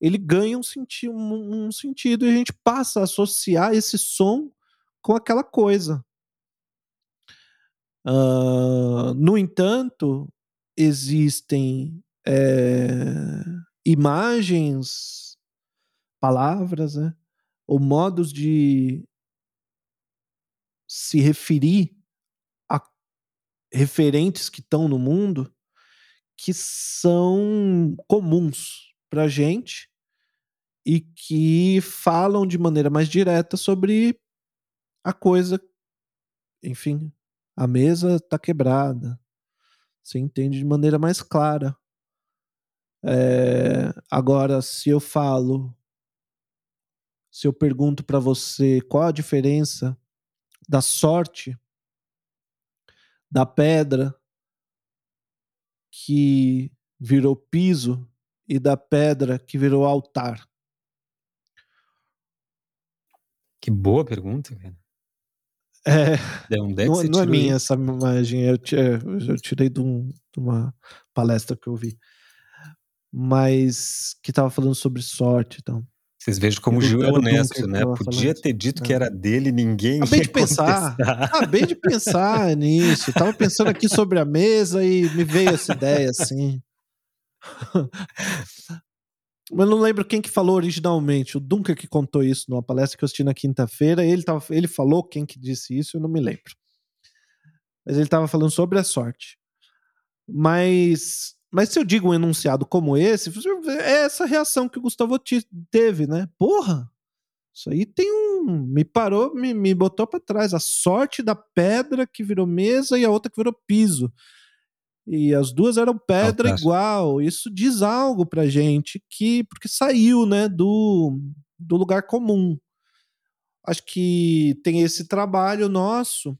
ele ganha um, senti um, um sentido e a gente passa a associar esse som com aquela coisa. No entanto, existem é, imagens, palavras, né, ou modos de se referir a referentes que estão no mundo que são comuns para gente e que falam de maneira mais direta sobre a coisa. Enfim, a mesa está quebrada. Você entende de maneira mais clara. É, agora, se eu falo, se eu pergunto para você qual a diferença da sorte da pedra que virou piso e da pedra que virou altar? Que boa pergunta, cara. É, é um não, não é minha essa imagem, eu, eu tirei de, um, de, uma palestra que eu vi, mas que estava falando sobre sorte, então. Vocês vejam como o Gil é honesto, né? Podia ter dito é. que era dele, ninguém Acabei de pensar, acabei de pensar nisso. Tava pensando aqui sobre a mesa e me veio essa ideia assim. Mas não lembro quem que falou originalmente. O Dunker que contou isso numa palestra que eu assisti na quinta-feira. Ele, ele falou quem que disse isso, eu não me lembro. Mas ele estava falando sobre a sorte. Mas, mas se eu digo um enunciado como esse, é essa reação que o Gustavo teve, né? Porra, isso aí tem um. Me parou, me, me botou para trás. A sorte da pedra que virou mesa e a outra que virou piso e as duas eram pedra igual. Isso diz algo pra gente que porque saiu, né, do do lugar comum. Acho que tem esse trabalho nosso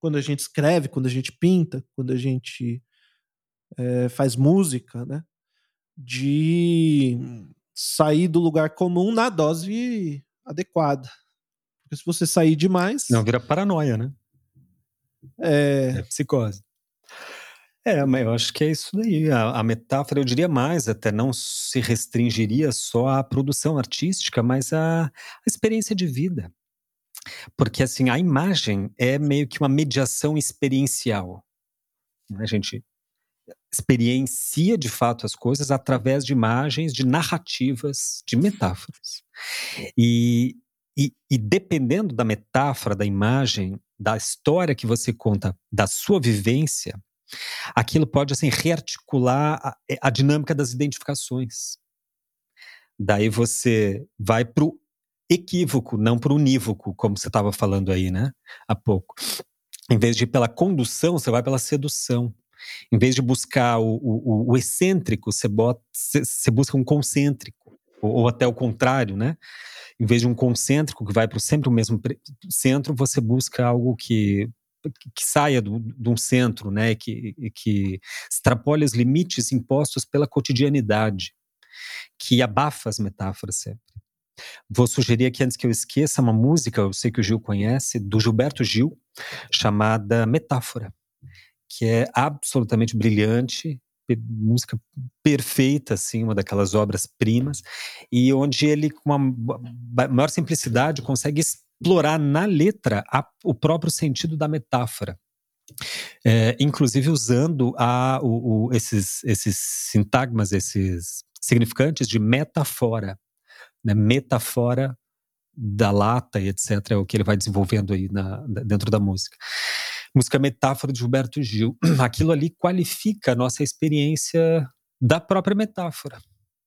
quando a gente escreve, quando a gente pinta, quando a gente é, faz música, né? De sair do lugar comum na dose adequada. Porque se você sair demais. Não, vira paranoia, né? É. é psicose. É, mas eu acho que é isso daí. A, a, metáfora, eu diria mais, até não se restringiria só à produção artística, mas à, à experiência de vida. Porque, assim, a imagem é meio que uma mediação experiencial. Né? A gente experiencia de fato as coisas através de imagens, de narrativas, de metáforas. E, e, e, dependendo da metáfora, da imagem, da história que você conta, da sua vivência, aquilo pode assim rearticular a, a dinâmica das identificações. Daí você vai para o equívoco, não para o unívoco, como você estava falando aí, né? Há pouco. Em vez de ir pela condução, você vai pela sedução. Em vez de buscar o, o, o excêntrico, você, bota, você, busca um concêntrico. Ou, ou, até o contrário, né? Em vez de um concêntrico que vai para sempre o mesmo centro, você busca algo que que saia de um centro, né, que, que extrapole os limites impostos pela cotidianidade, que abafa as metáforas sempre. Vou sugerir aqui, antes que eu esqueça, uma música, eu sei que o Gil conhece, do Gilberto Gil, chamada Metáfora que é absolutamente brilhante, música perfeita, assim, uma daquelas obras primas, e onde ele, com uma maior simplicidade, consegue explorar na letra a, o próprio sentido da metáfora. É, inclusive usando a, o, o, esses, esses sintagmas, esses significantes de metafora, né? metafora da lata e etc. É o que ele vai desenvolvendo aí na, dentro da música música Metáfora de Gilberto Gil. Aquilo ali qualifica a nossa experiência da própria metáfora.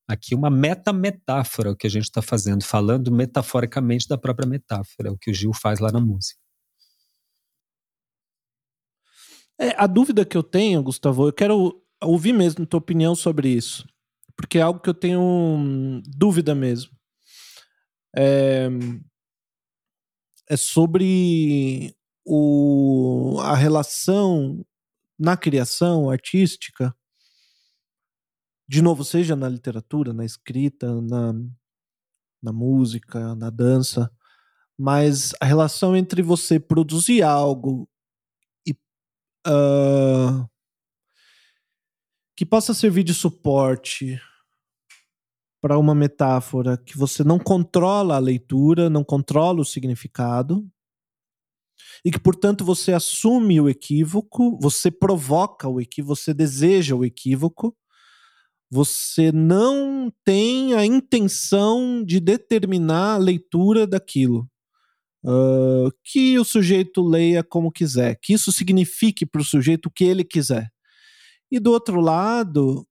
Aqui uma meta-metáfora o que a gente está fazendo, falando metaforicamente da própria metáfora, o que o Gil faz lá na música. É, a dúvida que eu tenho, Gustavo, eu quero ouvir mesmo tua opinião sobre isso, porque é algo que eu tenho hum, dúvida mesmo. É, é sobre o, a relação na criação artística, de novo, seja na literatura, na escrita, na, na música, na dança, mas a relação entre você produzir algo e uh, que possa servir de suporte para uma metáfora que você não controla a leitura, não controla o significado, e que, portanto, você assume o equívoco, você provoca o equívoco, você deseja o equívoco, você não tem a intenção de determinar a leitura daquilo. Uh, que o sujeito leia como quiser, que isso signifique para o sujeito o que ele quiser. E do outro lado,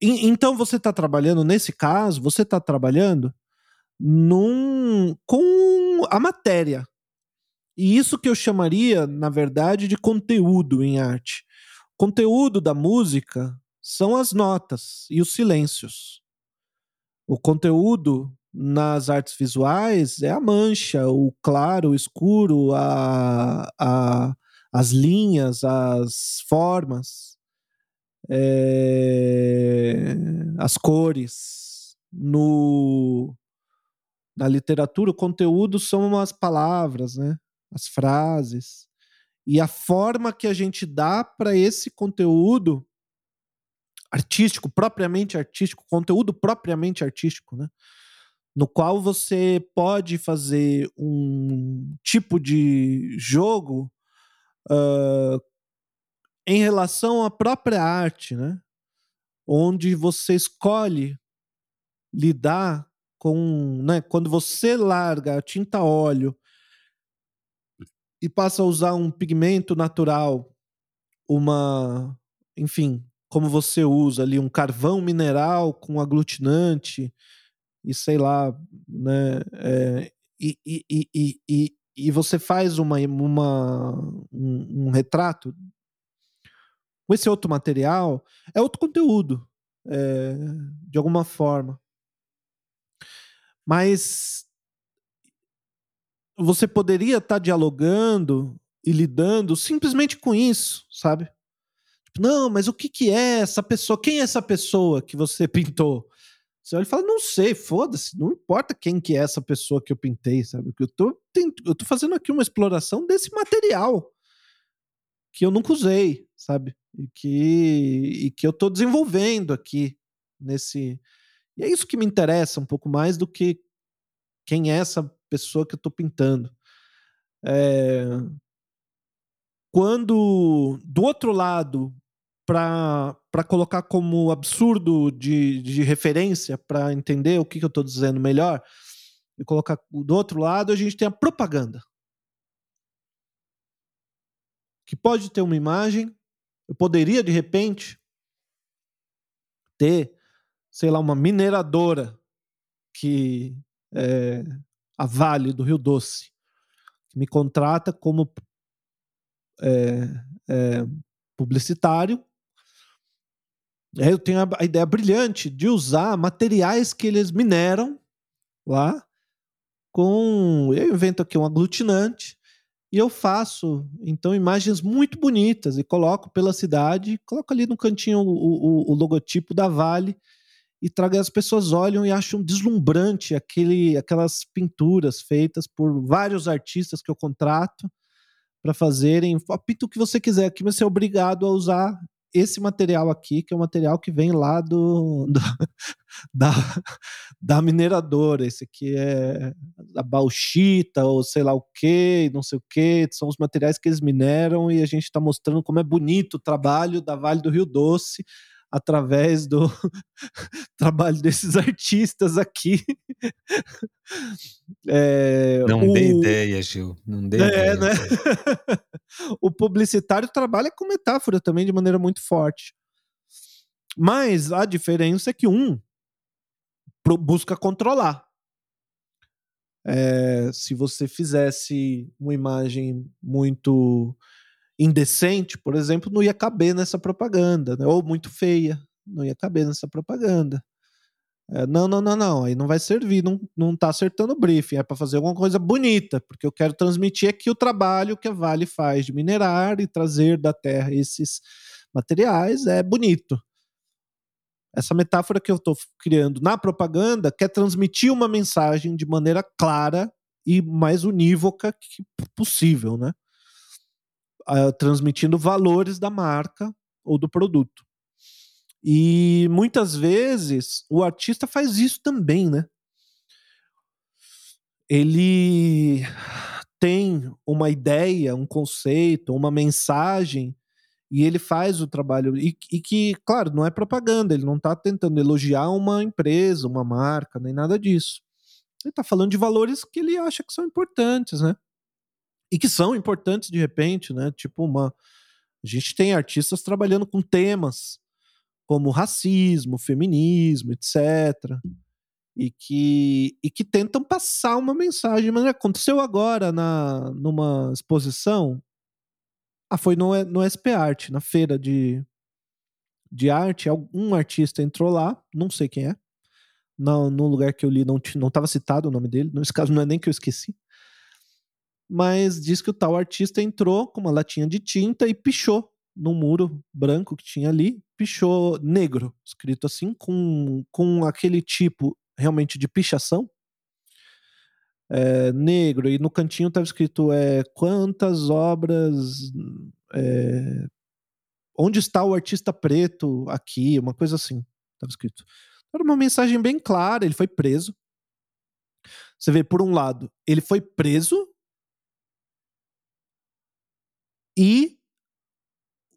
então você está trabalhando, nesse caso, você está trabalhando num, com a matéria, e isso que eu chamaria, na verdade, de conteúdo em arte. Conteúdo da música são as notas e os silêncios. O conteúdo nas artes visuais é a mancha, o claro, o escuro, a, a, as linhas, as formas, é, as cores. No, na literatura, o conteúdo são as palavras, né? as frases e a forma que a gente dá para esse conteúdo artístico, propriamente artístico, conteúdo propriamente artístico, né? No qual você pode fazer um tipo de jogo uh, em relação à própria arte, né? Onde você escolhe lidar com, né? Quando você larga a tinta óleo e passa a usar um pigmento natural, uma, enfim, como você usa ali um carvão mineral com aglutinante e sei lá, né? É, e, e, e, e, e você faz uma, uma um, um, retrato com esse outro material, é outro conteúdo, é, de alguma forma. Mas você poderia estar tá dialogando e lidando simplesmente com isso, sabe? Tipo, não, mas o que, que é essa pessoa? Quem é essa pessoa que você pintou? Você olha e fala, não sei, foda-se, não importa quem que é essa pessoa que eu pintei, sabe? Eu tô, eu tô fazendo aqui uma exploração desse material que eu nunca usei, sabe? E que, e que eu tô desenvolvendo aqui nesse. E é isso que me interessa um pouco mais do que quem é essa pessoa que eu tô pintando. É... Quando, do outro lado, para colocar como absurdo de, de referência, para entender o que, que eu estou dizendo melhor, e colocar do outro lado, a gente tem a propaganda. Que pode ter uma imagem, eu poderia, de repente, ter, sei lá, uma mineradora que é a Vale do Rio Doce, que me contrata como é, é, publicitário é, eu tenho a ideia brilhante de usar materiais que eles mineram lá com. Eu invento aqui um aglutinante e eu faço então imagens muito bonitas e coloco pela cidade, coloco ali no cantinho o, o, o logotipo da Vale e trago as pessoas olham e acham deslumbrante aquele, aquelas pinturas feitas por vários artistas que eu contrato para fazerem. Pinta o que você quiser aqui, mas você é obrigado a usar esse material aqui, que é o material que vem lá do, do da, da mineradora. Esse aqui é a bauxita, ou sei lá o que, não sei o que, são os materiais que eles mineram e a gente está mostrando como é bonito o trabalho da Vale do Rio Doce através do trabalho desses artistas aqui. É, não o... dê ideia, Gil. Não dê é, ideia. Né? o publicitário trabalha com metáfora também de maneira muito forte. Mas a diferença é que um busca controlar. É, se você fizesse uma imagem muito indecente, por exemplo, não ia caber nessa propaganda, né? ou muito feia, não ia caber nessa propaganda. É, não, não, não, não, aí não vai servir, não, não tá acertando o briefing, é para fazer alguma coisa bonita, porque eu quero transmitir aqui o trabalho que a Vale faz de minerar e trazer da terra esses materiais, é bonito. Essa metáfora que eu estou criando na propaganda quer transmitir uma mensagem de maneira clara e mais unívoca que possível, né? Uh, transmitindo valores da marca ou do produto. E muitas vezes o artista faz isso também, né? Ele tem uma ideia, um conceito, uma mensagem e ele faz o trabalho e, e que, claro, não é propaganda, ele não está tentando elogiar uma empresa, uma marca, nem nada disso. Ele está falando de valores que ele acha que são importantes, né? E que são importantes de repente, né? Tipo uma a gente tem artistas trabalhando com temas como racismo, feminismo, etc. E que, e que tentam passar uma mensagem. Mas aconteceu agora na, numa exposição. Ah, foi no, no SP Art, na feira de, de arte. Algum artista entrou lá, não sei quem é. No, no lugar que eu li, não estava citado o nome dele. Nesse caso, não é nem que eu esqueci mas diz que o tal artista entrou com uma latinha de tinta e pichou no muro branco que tinha ali, pichou negro, escrito assim, com, com aquele tipo realmente de pichação. É, negro, e no cantinho estava escrito é, quantas obras. É, onde está o artista preto aqui? Uma coisa assim, estava escrito. Era uma mensagem bem clara, ele foi preso. Você vê, por um lado, ele foi preso e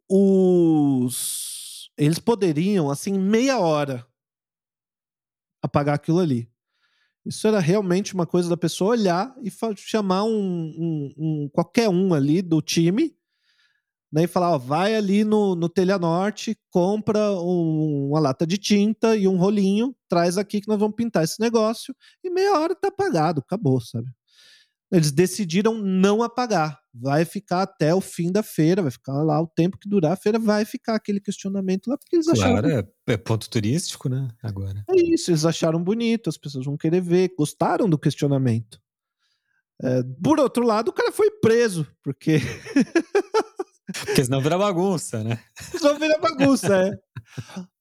os eles poderiam, assim, meia hora apagar aquilo ali. Isso era realmente uma coisa da pessoa olhar e chamar um, um, um qualquer um ali do time né, e falar: ó, vai ali no, no Telha Norte, compra um, uma lata de tinta e um rolinho, traz aqui que nós vamos pintar esse negócio, e meia hora tá apagado, acabou, sabe? Eles decidiram não apagar. Vai ficar até o fim da feira, vai ficar lá o tempo que durar a feira, vai ficar aquele questionamento lá, porque eles claro, acharam. É, é ponto turístico, né? Agora. É isso, eles acharam bonito, as pessoas vão querer ver, gostaram do questionamento. É, por outro lado, o cara foi preso, porque. porque senão vira bagunça, né? Senão vira bagunça, é.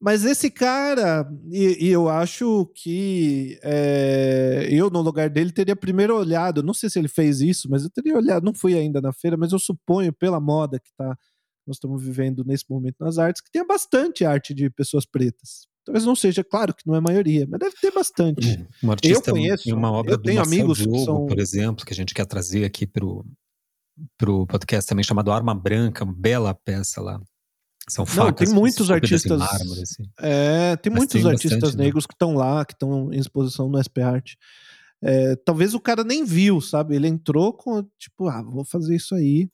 Mas esse cara, e, e eu acho que é, eu, no lugar dele, teria primeiro olhado. Não sei se ele fez isso, mas eu teria olhado. Não fui ainda na feira, mas eu suponho, pela moda que tá, nós estamos vivendo nesse momento nas artes, que tenha bastante arte de pessoas pretas. Talvez não seja, claro que não é a maioria, mas deve ter bastante. Um artista eu conheço, uma obra eu tenho amigos Diogo, são... por exemplo, que a gente quer trazer aqui pro, pro podcast também chamado Arma Branca, uma bela peça lá. São facas. Não, tem muitos artistas. Mármore, assim. É, tem Mas muitos tem artistas bastante, né? negros né? que estão lá, que estão em exposição no SP Art. É, talvez o cara nem viu, sabe? Ele entrou com tipo, ah, vou fazer isso aí.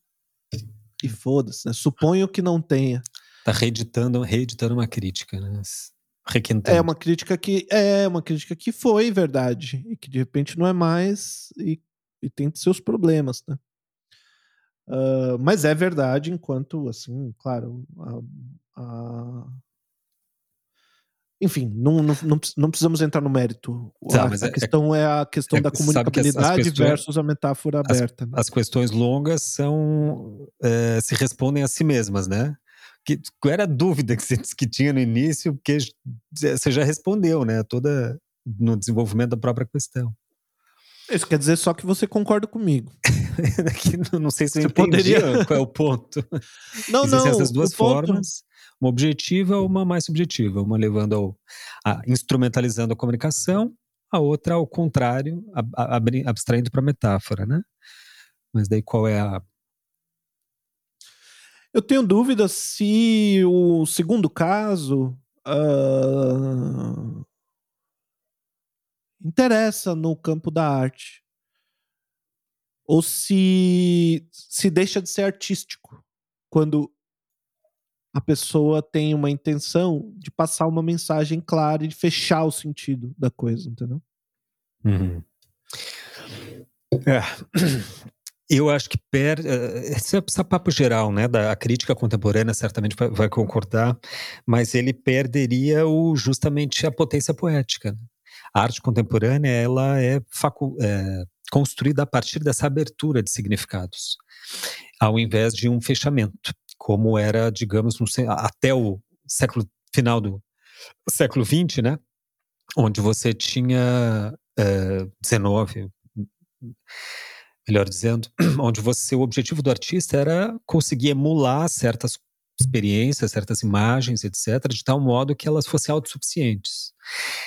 E foda-se, né? Suponho que não tenha. Tá reeditando, reeditando uma crítica, né? É uma crítica que é uma crítica que foi verdade e que de repente não é mais e, e tem seus problemas, né? Uh, mas é verdade, enquanto, assim, claro, a, a... enfim, não, não, não, precisamos entrar no mérito. Tá, a, a é, é questão é, a questão é, da comunicabilidade as, as versus a metáfora aberta. As, né? as questões longas são é, se respondem a si mesmas, né? Que, qual era a dúvida que você que tinha no início, porque você já respondeu, né? Toda no desenvolvimento da própria questão. Isso quer dizer só que você concorda comigo. não sei se você poderia qual é o ponto. Não, Existem não. essas duas formas, uma objetiva e uma mais subjetiva, uma levando ao a, instrumentalizando a comunicação, a outra ao contrário, a, a, abstraindo para metáfora, né? Mas daí qual é a Eu tenho dúvida se o segundo caso uh interessa no campo da arte. Ou se se deixa de ser artístico quando a pessoa tem uma intenção de passar uma mensagem clara e de fechar o sentido da coisa, entendeu? Uhum. É. Eu acho que per, eh, esse é papo geral, né? Da a crítica contemporânea certamente vai, vai concordar, mas ele perderia o, justamente a potência poética. A arte contemporânea ela é, é construída a partir dessa abertura de significados, ao invés de um fechamento, como era, digamos, no, até o século final do século XX, né? Onde você tinha é, 19, melhor dizendo, onde você o objetivo do artista era conseguir emular certas experiências, certas imagens, etc., de tal modo que elas fossem autossuficientes.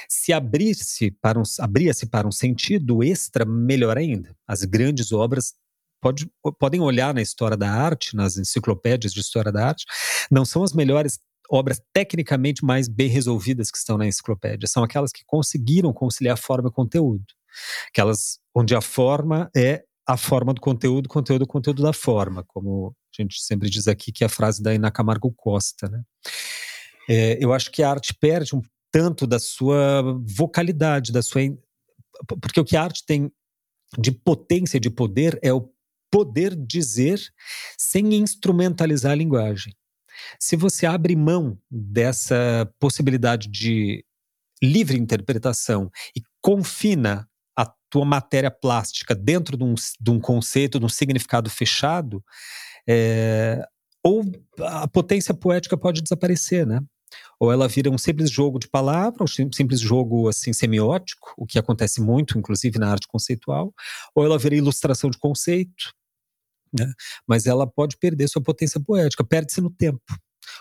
Se abrisse para um, abria-se para um sentido extra, melhor ainda. As grandes obras pode, podem olhar na história da arte, nas enciclopédias de história da arte, não são as melhores obras tecnicamente mais bem resolvidas que estão na enciclopédia, são aquelas que conseguiram conciliar forma e conteúdo. Aquelas onde a forma é a forma do conteúdo, conteúdo, conteúdo da forma, como a gente sempre diz aqui, que é a frase da Ina Camargo Costa, né? É, eu acho que a arte perde um tanto da sua vocalidade, da sua. Porque o que a arte tem de potência de poder é o poder dizer sem instrumentalizar a linguagem. Se você abre mão dessa possibilidade de livre interpretação e confina tua matéria plástica dentro de um, de um conceito, de um significado fechado, é, ou a potência poética pode desaparecer, né? Ou ela vira um simples jogo de palavras, um simples jogo assim semiótico, o que acontece muito, inclusive na arte conceitual, ou ela vira ilustração de conceito, né? Mas ela pode perder sua potência poética, perde-se no tempo.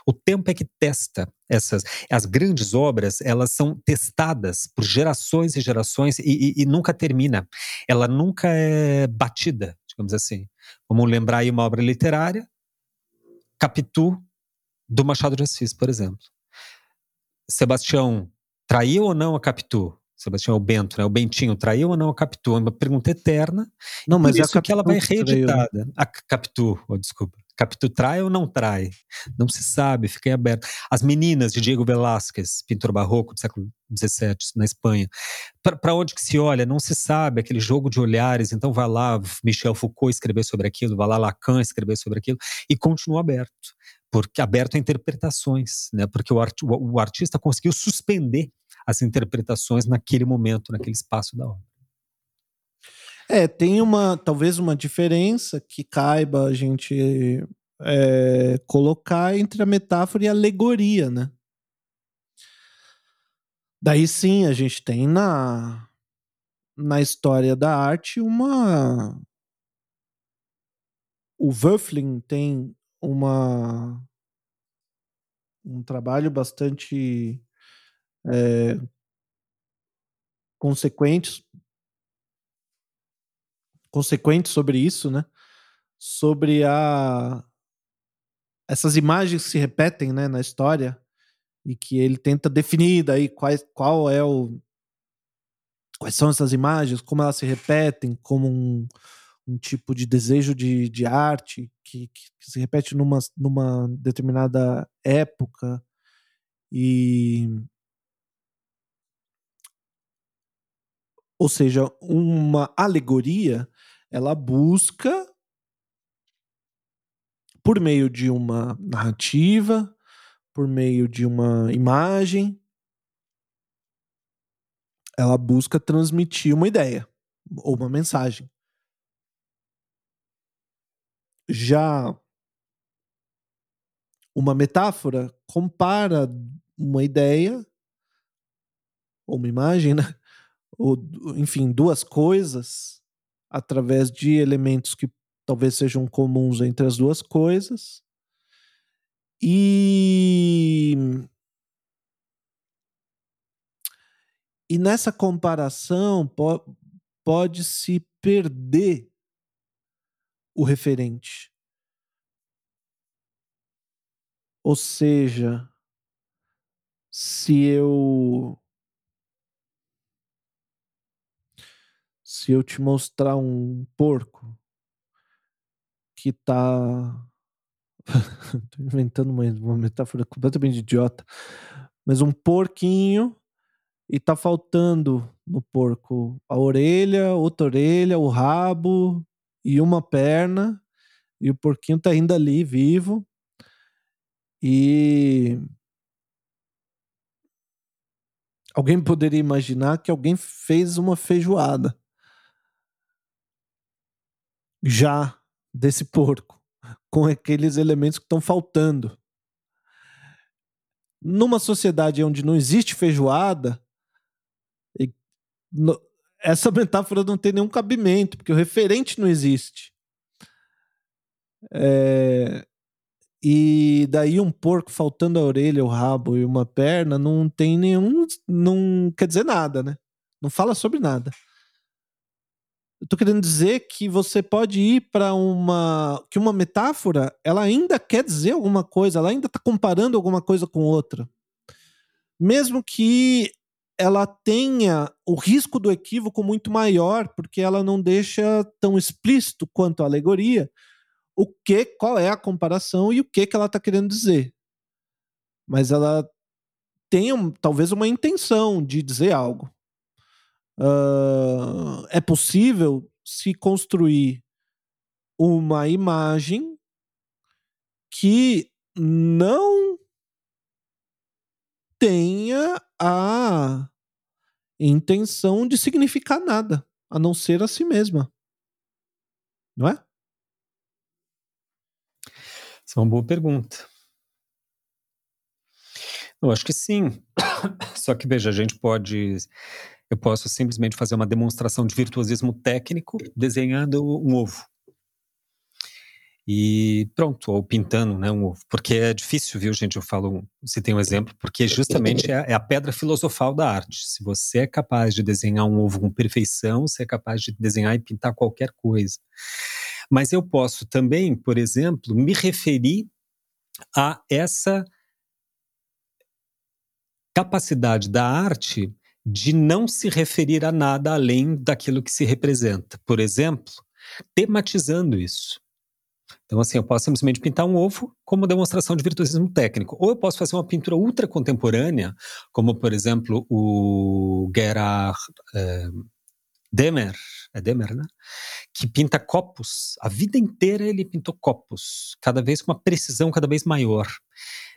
O tempo é que testa essas. As grandes obras, elas são testadas por gerações e gerações e, e, e nunca termina. Ela nunca é batida, digamos assim. Vamos lembrar aí uma obra literária, Capitu, do Machado de Assis, por exemplo. Sebastião traiu ou não a Capitu? Sebastião é o Bento, né? O Bentinho traiu ou não a Capitu? É uma pergunta eterna. Não, mas é isso que ela vai reeditada. A Capitu, oh, desculpa. Capitu trai ou não trai? Não se sabe, fica em aberto. As meninas de Diego Velázquez, pintor barroco do século XVII, na Espanha. Para onde que se olha? Não se sabe, aquele jogo de olhares. Então vai lá Michel Foucault escrever sobre aquilo, vai lá Lacan escrever sobre aquilo, e continua aberto. Porque aberto a interpretações, né? Porque o, art, o, o artista conseguiu suspender as interpretações naquele momento, naquele espaço da obra. É, tem uma talvez uma diferença que caiba a gente é, colocar entre a metáfora e a alegoria, né? Daí sim a gente tem na, na história da arte uma. O Wöfling tem uma um trabalho bastante é, consequente consequente sobre isso, né? Sobre a essas imagens que se repetem, né, na história e que ele tenta definir daí quais, qual é o quais são essas imagens, como elas se repetem, como um, um tipo de desejo de, de arte que, que, que se repete numa, numa determinada época e ou seja, uma alegoria ela busca, por meio de uma narrativa, por meio de uma imagem, ela busca transmitir uma ideia ou uma mensagem. Já uma metáfora compara uma ideia ou uma imagem, né? ou enfim, duas coisas através de elementos que talvez sejam comuns entre as duas coisas. E e nessa comparação po pode se perder o referente. Ou seja, se eu se eu te mostrar um porco que tá. Tô inventando uma, uma metáfora completamente idiota. Mas um porquinho e tá faltando no porco a orelha, outra orelha, o rabo e uma perna. E o porquinho tá ainda ali vivo. E alguém poderia imaginar que alguém fez uma feijoada já desse porco, com aqueles elementos que estão faltando. Numa sociedade onde não existe feijoada, essa metáfora não tem nenhum cabimento, porque o referente não existe. É, e daí um porco faltando a orelha, o rabo e uma perna não tem nenhum. não quer dizer nada, né? Não fala sobre nada. Eu tô querendo dizer que você pode ir para uma. que uma metáfora ela ainda quer dizer alguma coisa, ela ainda está comparando alguma coisa com outra. Mesmo que ela tenha o risco do equívoco muito maior, porque ela não deixa tão explícito quanto a alegoria o que, qual é a comparação e o que, que ela está querendo dizer. Mas ela tem talvez uma intenção de dizer algo. Uh, é possível se construir uma imagem que não tenha a intenção de significar nada, a não ser a si mesma. Não é? Essa é uma boa pergunta. Eu acho que sim. Só que, veja, a gente pode eu posso simplesmente fazer uma demonstração de virtuosismo técnico desenhando um ovo. E pronto, ou pintando né, um ovo. Porque é difícil, viu, gente? Eu falo, se tem um exemplo, porque justamente é, é a pedra filosofal da arte. Se você é capaz de desenhar um ovo com perfeição, você é capaz de desenhar e pintar qualquer coisa. Mas eu posso também, por exemplo, me referir a essa capacidade da arte de não se referir a nada além daquilo que se representa. Por exemplo, tematizando isso. Então, assim, eu posso simplesmente pintar um ovo como demonstração de virtuosismo técnico. Ou eu posso fazer uma pintura ultra contemporânea, como, por exemplo, o Gerard é, Demer, é Demer, né? Que pinta copos. A vida inteira ele pintou copos, cada vez com uma precisão cada vez maior.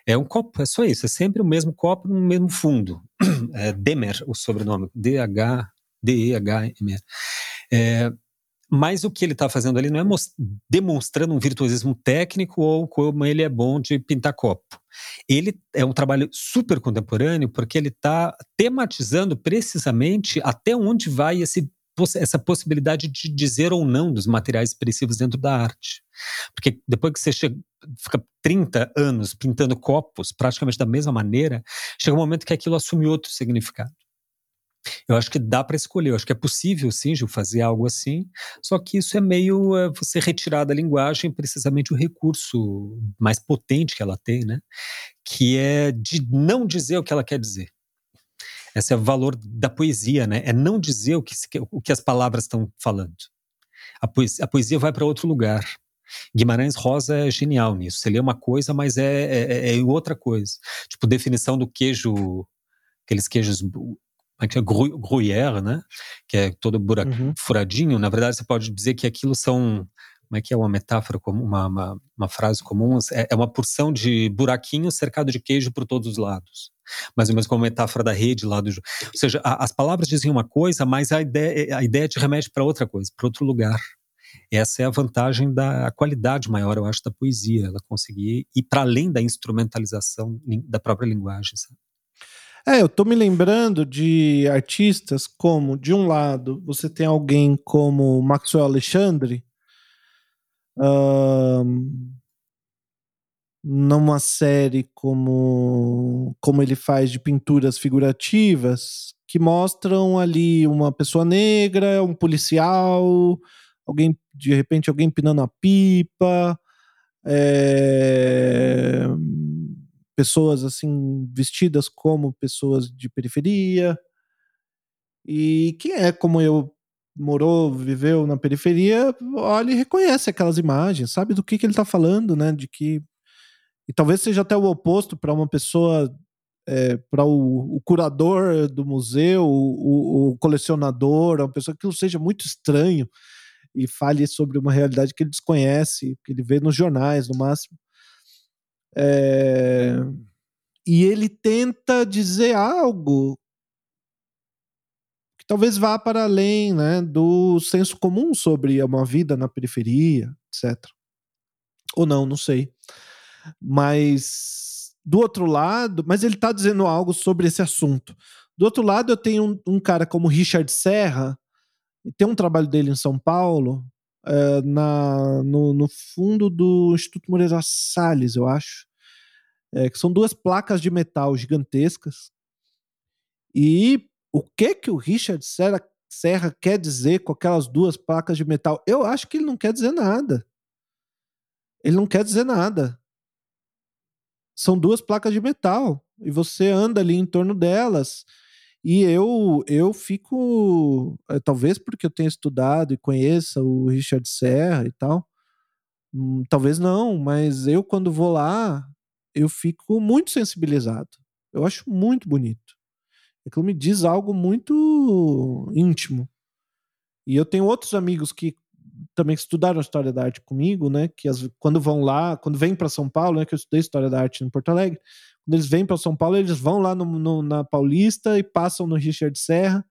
É um copo, é só isso, é sempre o mesmo copo no mesmo fundo. É Demer, o sobrenome, D-H, D-E-H-M-R. É, mas o que ele está fazendo ali não é demonstrando um virtuosismo técnico ou como ele é bom de pintar copo. Ele é um trabalho super contemporâneo porque ele está tematizando precisamente até onde vai esse, essa possibilidade de dizer ou não dos materiais expressivos dentro da arte. Porque depois que você chega, fica 30 anos pintando copos praticamente da mesma maneira, chega um momento que aquilo assume outro significado. Eu acho que dá para escolher, eu acho que é possível sim, Gil, fazer algo assim, só que isso é meio é, você retirar da linguagem precisamente o recurso mais potente que ela tem, né? Que é de não dizer o que ela quer dizer. Esse é o valor da poesia, né? É não dizer o que, o que as palavras estão falando. A poesia, a poesia vai para outro lugar. Guimarães Rosa é genial nisso. Você lê uma coisa, mas é, é, é outra coisa. Tipo, definição do queijo, aqueles queijos que é gruyère, né? Que é todo buraco, uhum. furadinho. Na verdade, você pode dizer que aquilo são como é que é uma metáfora comum, uma, uma, uma frase comum? É, é, uma porção de buraquinho cercado de queijo por todos os lados. Mais ou menos como a metáfora da rede lá do. Ou seja, a, as palavras dizem uma coisa, mas a ideia, a ideia te remete para outra coisa, para outro lugar. Essa é a vantagem da qualidade maior, eu acho, da poesia, ela conseguir ir para além da instrumentalização da própria linguagem. Sabe? É, eu tô me lembrando de artistas como, de um lado, você tem alguém como Maxwell Alexandre, um, numa série como, como ele faz de pinturas figurativas, que mostram ali uma pessoa negra, um policial, alguém, de repente, alguém pinando a pipa, é, pessoas assim vestidas como pessoas de periferia. E quem é como eu morou, viveu na periferia, olha e reconhece aquelas imagens, sabe do que, que ele está falando, né? De que e talvez seja até o oposto para uma pessoa, é, para o, o, curador do museu, o, o, colecionador, uma pessoa que seja muito estranho e fale sobre uma realidade que ele desconhece, que ele vê nos jornais, no máximo. É... E ele tenta dizer algo que talvez vá para além né, do senso comum sobre uma vida na periferia, etc. Ou não, não sei. Mas do outro lado, mas ele está dizendo algo sobre esse assunto. Do outro lado, eu tenho um, um cara como Richard Serra, tem um trabalho dele em São Paulo, é, na, no, no, fundo do Instituto Moreira Salles, eu acho. É, que são duas placas de metal gigantescas. E o que que o Richard Serra, Serra quer dizer com aquelas duas placas de metal? Eu acho que ele não quer dizer nada. Ele não quer dizer nada. São duas placas de metal e você anda ali em torno delas e eu, eu fico, eh, talvez porque eu tenha estudado e conheça o Richard Serra e tal, hum, talvez não, mas eu quando vou lá, eu fico muito sensibilizado. Eu acho muito bonito. Aquilo me diz algo muito íntimo. E eu tenho outros amigos que também estudaram história da arte comigo, né? Que as, quando vão lá, quando vêm para São Paulo, né? Que eu estudei história da arte em Porto Alegre, quando eles vêm para São Paulo, eles vão lá no, no, na Paulista e passam no Richard Serra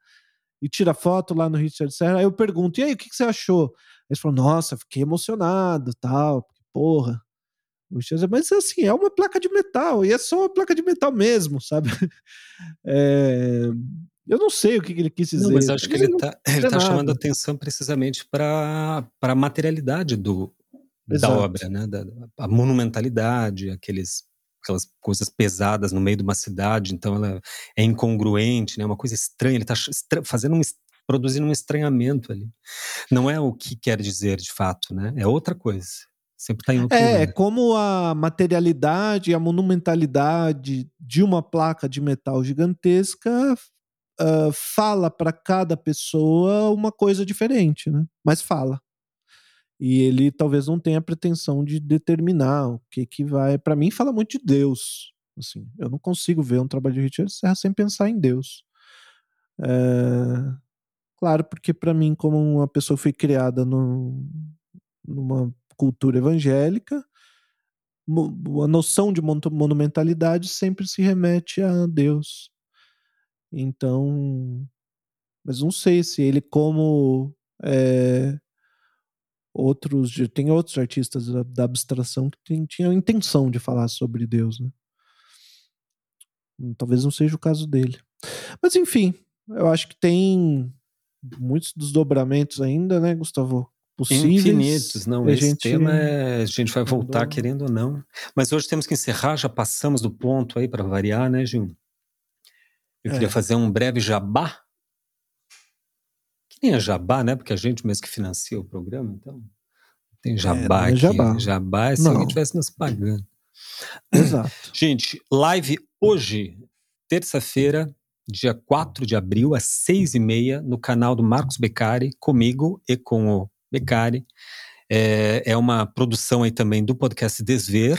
e tira foto lá no Richard Serra. Aí eu pergunto, e aí, o que, que você achou? Eles falam, nossa, fiquei emocionado, tal, porra. Mas assim, é uma placa de metal, e é só uma placa de metal mesmo, sabe? É... Eu não sei o que, ele quis dizer. Não, mas acho que ele está tá chamando atenção precisamente para a materialidade do, da obra, né? Da, a monumentalidade, aqueles aquelas coisas pesadas no meio de uma cidade, então ela é incongruente, né? Uma coisa estranha, ele está fazendo um produzindo um estranhamento ali. Não é o que quer dizer de fato, né? É outra coisa. Sempre está em outro É, lugar. é como a materialidade, a monumentalidade de uma placa de metal gigantesca uh, fala para cada pessoa uma coisa diferente, né? Mas fala. E ele talvez não tenha a pretensão de determinar o que que vai. Para mim, fala muito de Deus. Assim, eu não consigo ver um trabalho de Richard Serra sem pensar em Deus. É... Claro, porque para mim, como uma pessoa que foi criada no, numa cultura evangélica, a noção de monumentalidade sempre se remete a Deus. Então, mas não sei se ele como é, outros tem outros artistas da, da abstração que tem, tinham a intenção de falar sobre Deus, né? Talvez não seja o caso dele. Mas enfim, eu acho que tem muitos desdobramentos ainda, né, Gustavo? Possíveis. Infinitos, não. Esse gente... tema é, a gente vai voltar querendo ou não. Mas hoje temos que encerrar, já passamos do ponto aí para variar, né, Gil? Eu é. queria fazer um breve jabá. Que nem é jabá, né? Porque a gente mesmo que financia o programa, então. Tem jabá é, é aqui. Jabá. jabá é se não. alguém estivesse nos pagando. Exato. Gente, live hoje, terça-feira, dia 4 de abril, às seis e meia, no canal do Marcos Beccari, comigo e com o Beccari. É, é uma produção aí também do podcast Desver.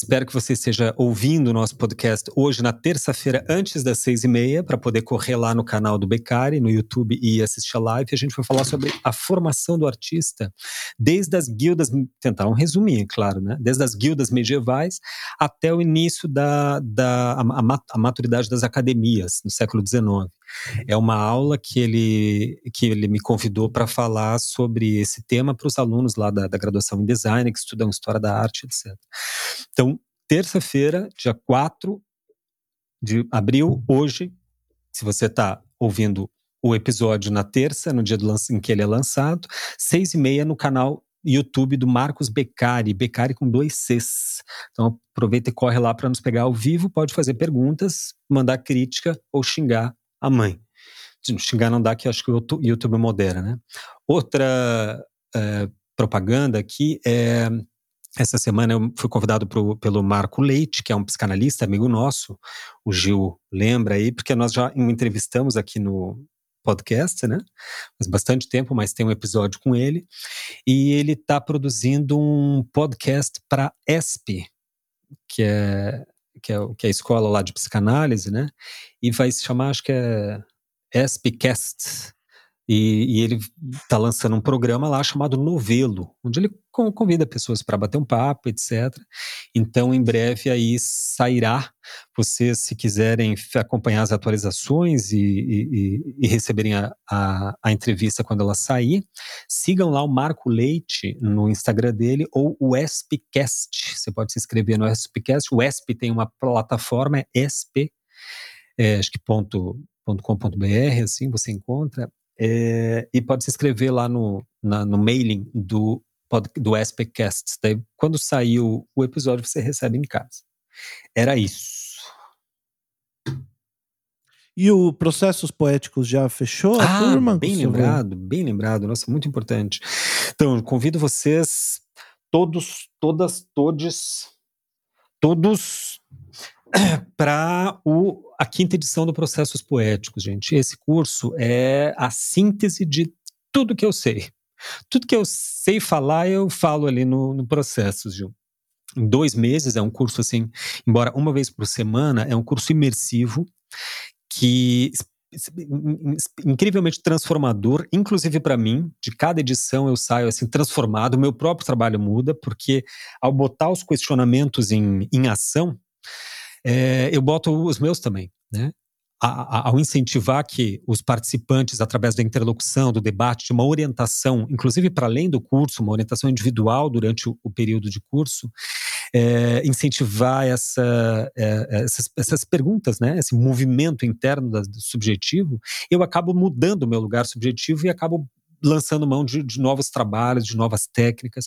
Espero que você esteja ouvindo o nosso podcast hoje, na terça-feira, antes das seis e meia, para poder correr lá no canal do Becari, no YouTube e assistir a live. A gente vai falar sobre a formação do artista, desde as guildas, tentar um resumir, claro, né? Desde as guildas medievais até o início da, da a, a maturidade das academias, no século XIX. É uma aula que ele, que ele me convidou para falar sobre esse tema para os alunos lá da, da graduação em design, que estudam história da arte, etc. Então, terça-feira, dia 4 de abril, hoje, se você está ouvindo o episódio na terça, no dia do em que ele é lançado, seis e meia no canal YouTube do Marcos Beccari, Beccari com dois Cs. Então aproveita e corre lá para nos pegar ao vivo, pode fazer perguntas, mandar crítica ou xingar a mãe. Xingar não dá, que acho que o YouTube modera, né? Outra é, propaganda aqui é. Essa semana eu fui convidado pro, pelo Marco Leite, que é um psicanalista, amigo nosso. O Gil lembra aí, porque nós já o entrevistamos aqui no podcast, né? Faz bastante tempo, mas tem um episódio com ele. E ele está produzindo um podcast para ESP, que é que é, que é a escola lá de psicanálise, né? E vai se chamar, acho que é SPCast. E, e ele está lançando um programa lá chamado Novelo, onde ele convida pessoas para bater um papo, etc. Então, em breve aí sairá. Vocês, se quiserem acompanhar as atualizações e, e, e receberem a, a, a, entrevista quando ela sair, sigam lá o Marco Leite no Instagram dele ou o ESPcast. Você pode se inscrever no ESPcast. O ESP tem uma plataforma, é ESP, é, acho que ponto, ponto .com.br, assim, você encontra. É, e pode se inscrever lá no, na, no mailing do do Aspectcast. Daí, quando saiu o episódio, você recebe em casa. Era isso. E o Processos Poéticos já fechou a ah, turma? Bem lembrado, bem lembrado. Nossa, muito importante. Então, convido vocês, todos, todas, todes, todos, para a quinta edição do Processos Poéticos, gente. Esse curso é a síntese de tudo que eu sei. Tudo que eu sei falar, eu falo ali no, no processo, Gil. Em dois meses, é um curso assim, embora uma vez por semana, é um curso imersivo que incrivelmente transformador, inclusive para mim. De cada edição eu saio assim transformado, o meu próprio trabalho muda, porque ao botar os questionamentos em, em ação, é, eu boto os meus também, né? ao incentivar que os participantes, através da interlocução, do debate, de uma orientação, inclusive para além do curso, uma orientação individual durante o, o período de curso, é, incentivar essa, é, essas, essas, perguntas, né, esse movimento interno da, subjetivo, eu acabo mudando o meu lugar subjetivo e acabo lançando mão de, de, novos trabalhos, de novas técnicas.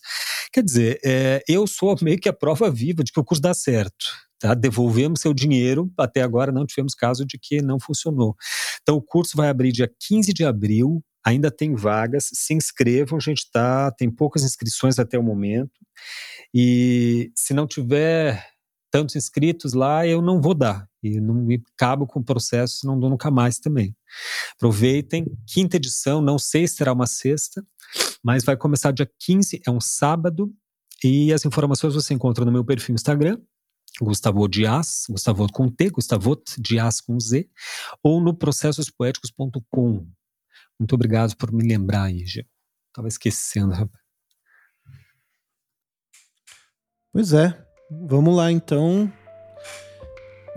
Quer dizer, é, eu sou meio que a prova viva de que o curso dá certo. Tá? Devolvemos seu dinheiro, até agora não tivemos caso de que não funcionou. Então, o curso vai abrir dia 15 de abril, ainda tem vagas, se inscrevam, a gente tá, tem poucas inscrições até o momento. E se não tiver tantos inscritos lá, eu não vou dar. E não me cabo com o processo, não dou nunca mais também. Aproveitem, quinta edição, não sei se será uma sexta, mas vai começar dia 15, é um sábado, e as informações você encontra no meu perfil Instagram, Gustavo Dias, Gustavo com T, Gustavo Dias com Z, ou no processospoéticos.com. Muito obrigado por me lembrar aí, Gê. Tava esquecendo, rapaz. Pois é. Vamos lá então.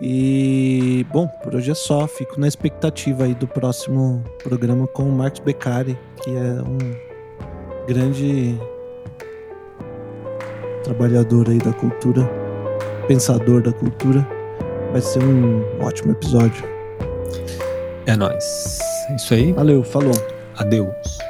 E bom, por hoje é só. Fico na expectativa aí do próximo programa com o Marcos Beccari, que é um grande trabalhador aí da cultura, pensador da cultura. Vai ser um ótimo episódio. É nóis. É isso aí. Valeu, falou. Adeus.